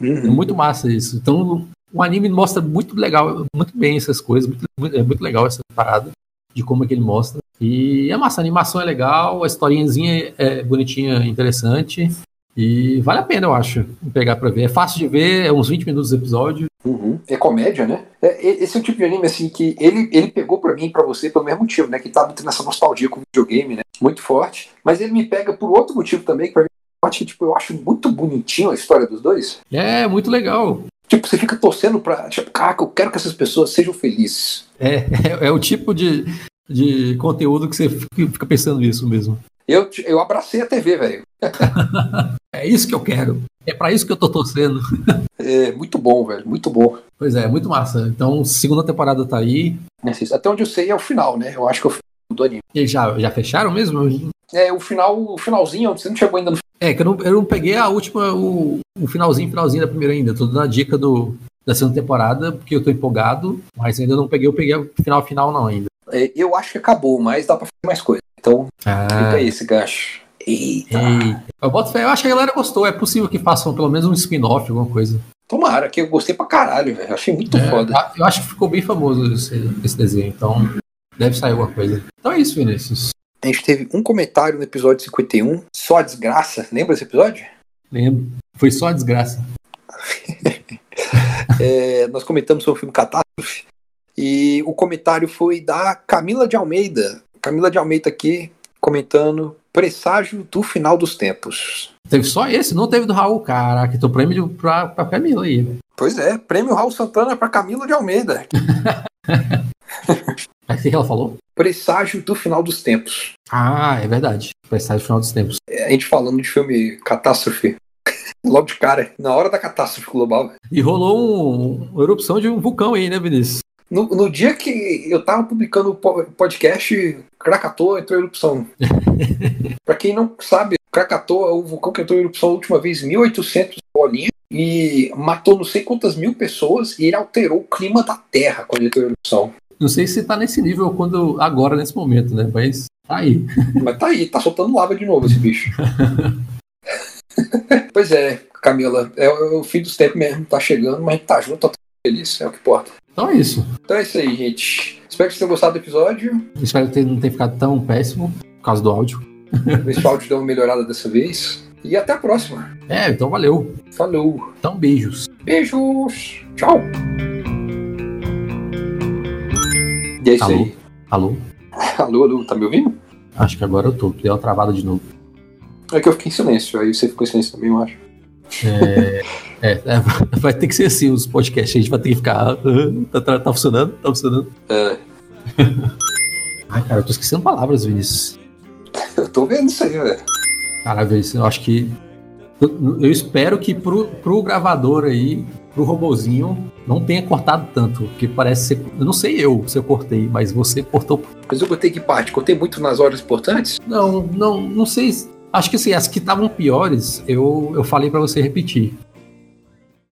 É Uhum. muito massa isso. Então, o anime mostra muito legal, muito bem essas coisas. Muito, muito- é muito legal essa parada de como é que ele mostra. E é massa, a animação é legal, a historinhazinha é bonitinha, interessante. E vale a pena, eu acho, pegar pra ver. É fácil de ver, é uns 20 minutos do episódio. Uhum. É comédia, né? É, esse é o tipo de anime assim que ele, ele pegou pra mim e pra você pelo mesmo motivo, né? Que tá muito nessa nostalgia com o videogame, né? Muito forte. Mas ele me pega por outro motivo também, que pra mim é forte, que tipo, eu acho muito bonitinho a história dos dois. É muito legal. Tipo, você fica torcendo pra. Tipo, caraca, eu quero que essas pessoas sejam felizes. É, é, é o tipo de, de conteúdo que você fica fica pensando nisso mesmo. Eu, eu abracei a TV, velho. É isso que eu quero. É pra isso que eu tô torcendo. É muito bom, velho. Muito bom. Pois é, muito massa. Então, segunda temporada tá aí. Até onde eu sei é o final, né? Eu acho que é o final do anime. Eles já, já fecharam mesmo? É, o final, o finalzinho, você não chegou ainda no É, que eu não, eu não peguei a última, o, o finalzinho, finalzinho da primeira ainda. Tô dando a dica do, da segunda temporada, porque eu tô empolgado, mas ainda não peguei, eu peguei o final final não ainda. É, eu acho que acabou, mas dá pra fazer mais coisa. Então, Ah, fica aí esse gancho. Eita. eita. Eu boto eu acho que a galera gostou. É possível que façam pelo menos um spin-off, alguma coisa. Tomara, que eu gostei pra caralho, velho. Achei muito É, foda. eu acho que ficou bem famoso esse, esse desenho, então deve sair alguma coisa. Então é isso, Vinícius. A gente teve um comentário no episódio 51, só a desgraça. Lembra desse episódio? Lembro. Foi só a desgraça. É, nós comentamos sobre o filme Catástrofe. E o comentário foi da Camila de Almeida. Camila de Almeida aqui comentando presságio do final dos tempos. Teve só esse, não teve do Raul. Caraca, então prêmio pra, pra Camila aí. Pois é, prêmio Raul Santana para Camila de Almeida. O que ela falou? Presságio do final dos tempos. Ah, é verdade. Sair no final dos tempos. É, a gente falando de filme Catástrofe. Logo de cara, na hora da catástrofe global. E rolou um- uma erupção de um vulcão aí, né, Vinícius? No, no dia que eu tava publicando o po- podcast, Krakatoa entrou em erupção. pra quem não sabe, Krakatoa é o vulcão que entrou em erupção a última vez em 1800 bolinha e matou não sei quantas mil pessoas e ele alterou o clima da Terra quando ele entrou em erupção. Não sei se tá nesse nível quando agora, nesse momento, né? Mas tá aí. Mas tá aí, tá soltando lava de novo esse bicho. pois é, Camila, é o o fim dos tempos mesmo, tá chegando, mas a gente tá junto, tá feliz, é o que importa. Então é isso. Então é isso aí, gente. Espero que vocês tenham gostado do episódio. Espero que não tenha ficado tão péssimo por causa do áudio. Ver se o áudio deu uma melhorada dessa vez. E até a próxima. É, então valeu. Falou. Então beijos. Beijos. Tchau. E é isso Alô? aí. Alô? Alô, alô, tá me ouvindo? Acho que agora eu tô. Deu uma travada de novo. É que eu fiquei em silêncio, aí você ficou em silêncio também, eu acho. É, é, é, vai ter que ser assim os podcasts. A gente vai ter que ficar. "Ah, Tá, tá- tá funcionando? Tá funcionando? É, Ai, cara, eu tô esquecendo palavras, Vinícius. eu tô vendo isso aí, velho. Cara, Vinícius, eu acho que. Eu, eu espero que pro, pro gravador aí, pro robozinho, não tenha cortado tanto. Porque parece ser. Eu não sei eu se eu cortei, mas você cortou. Mas eu botei que parte? Cortei muito nas horas importantes? Não, não, não sei. Acho que assim, as que estavam piores, eu, eu falei pra você repetir.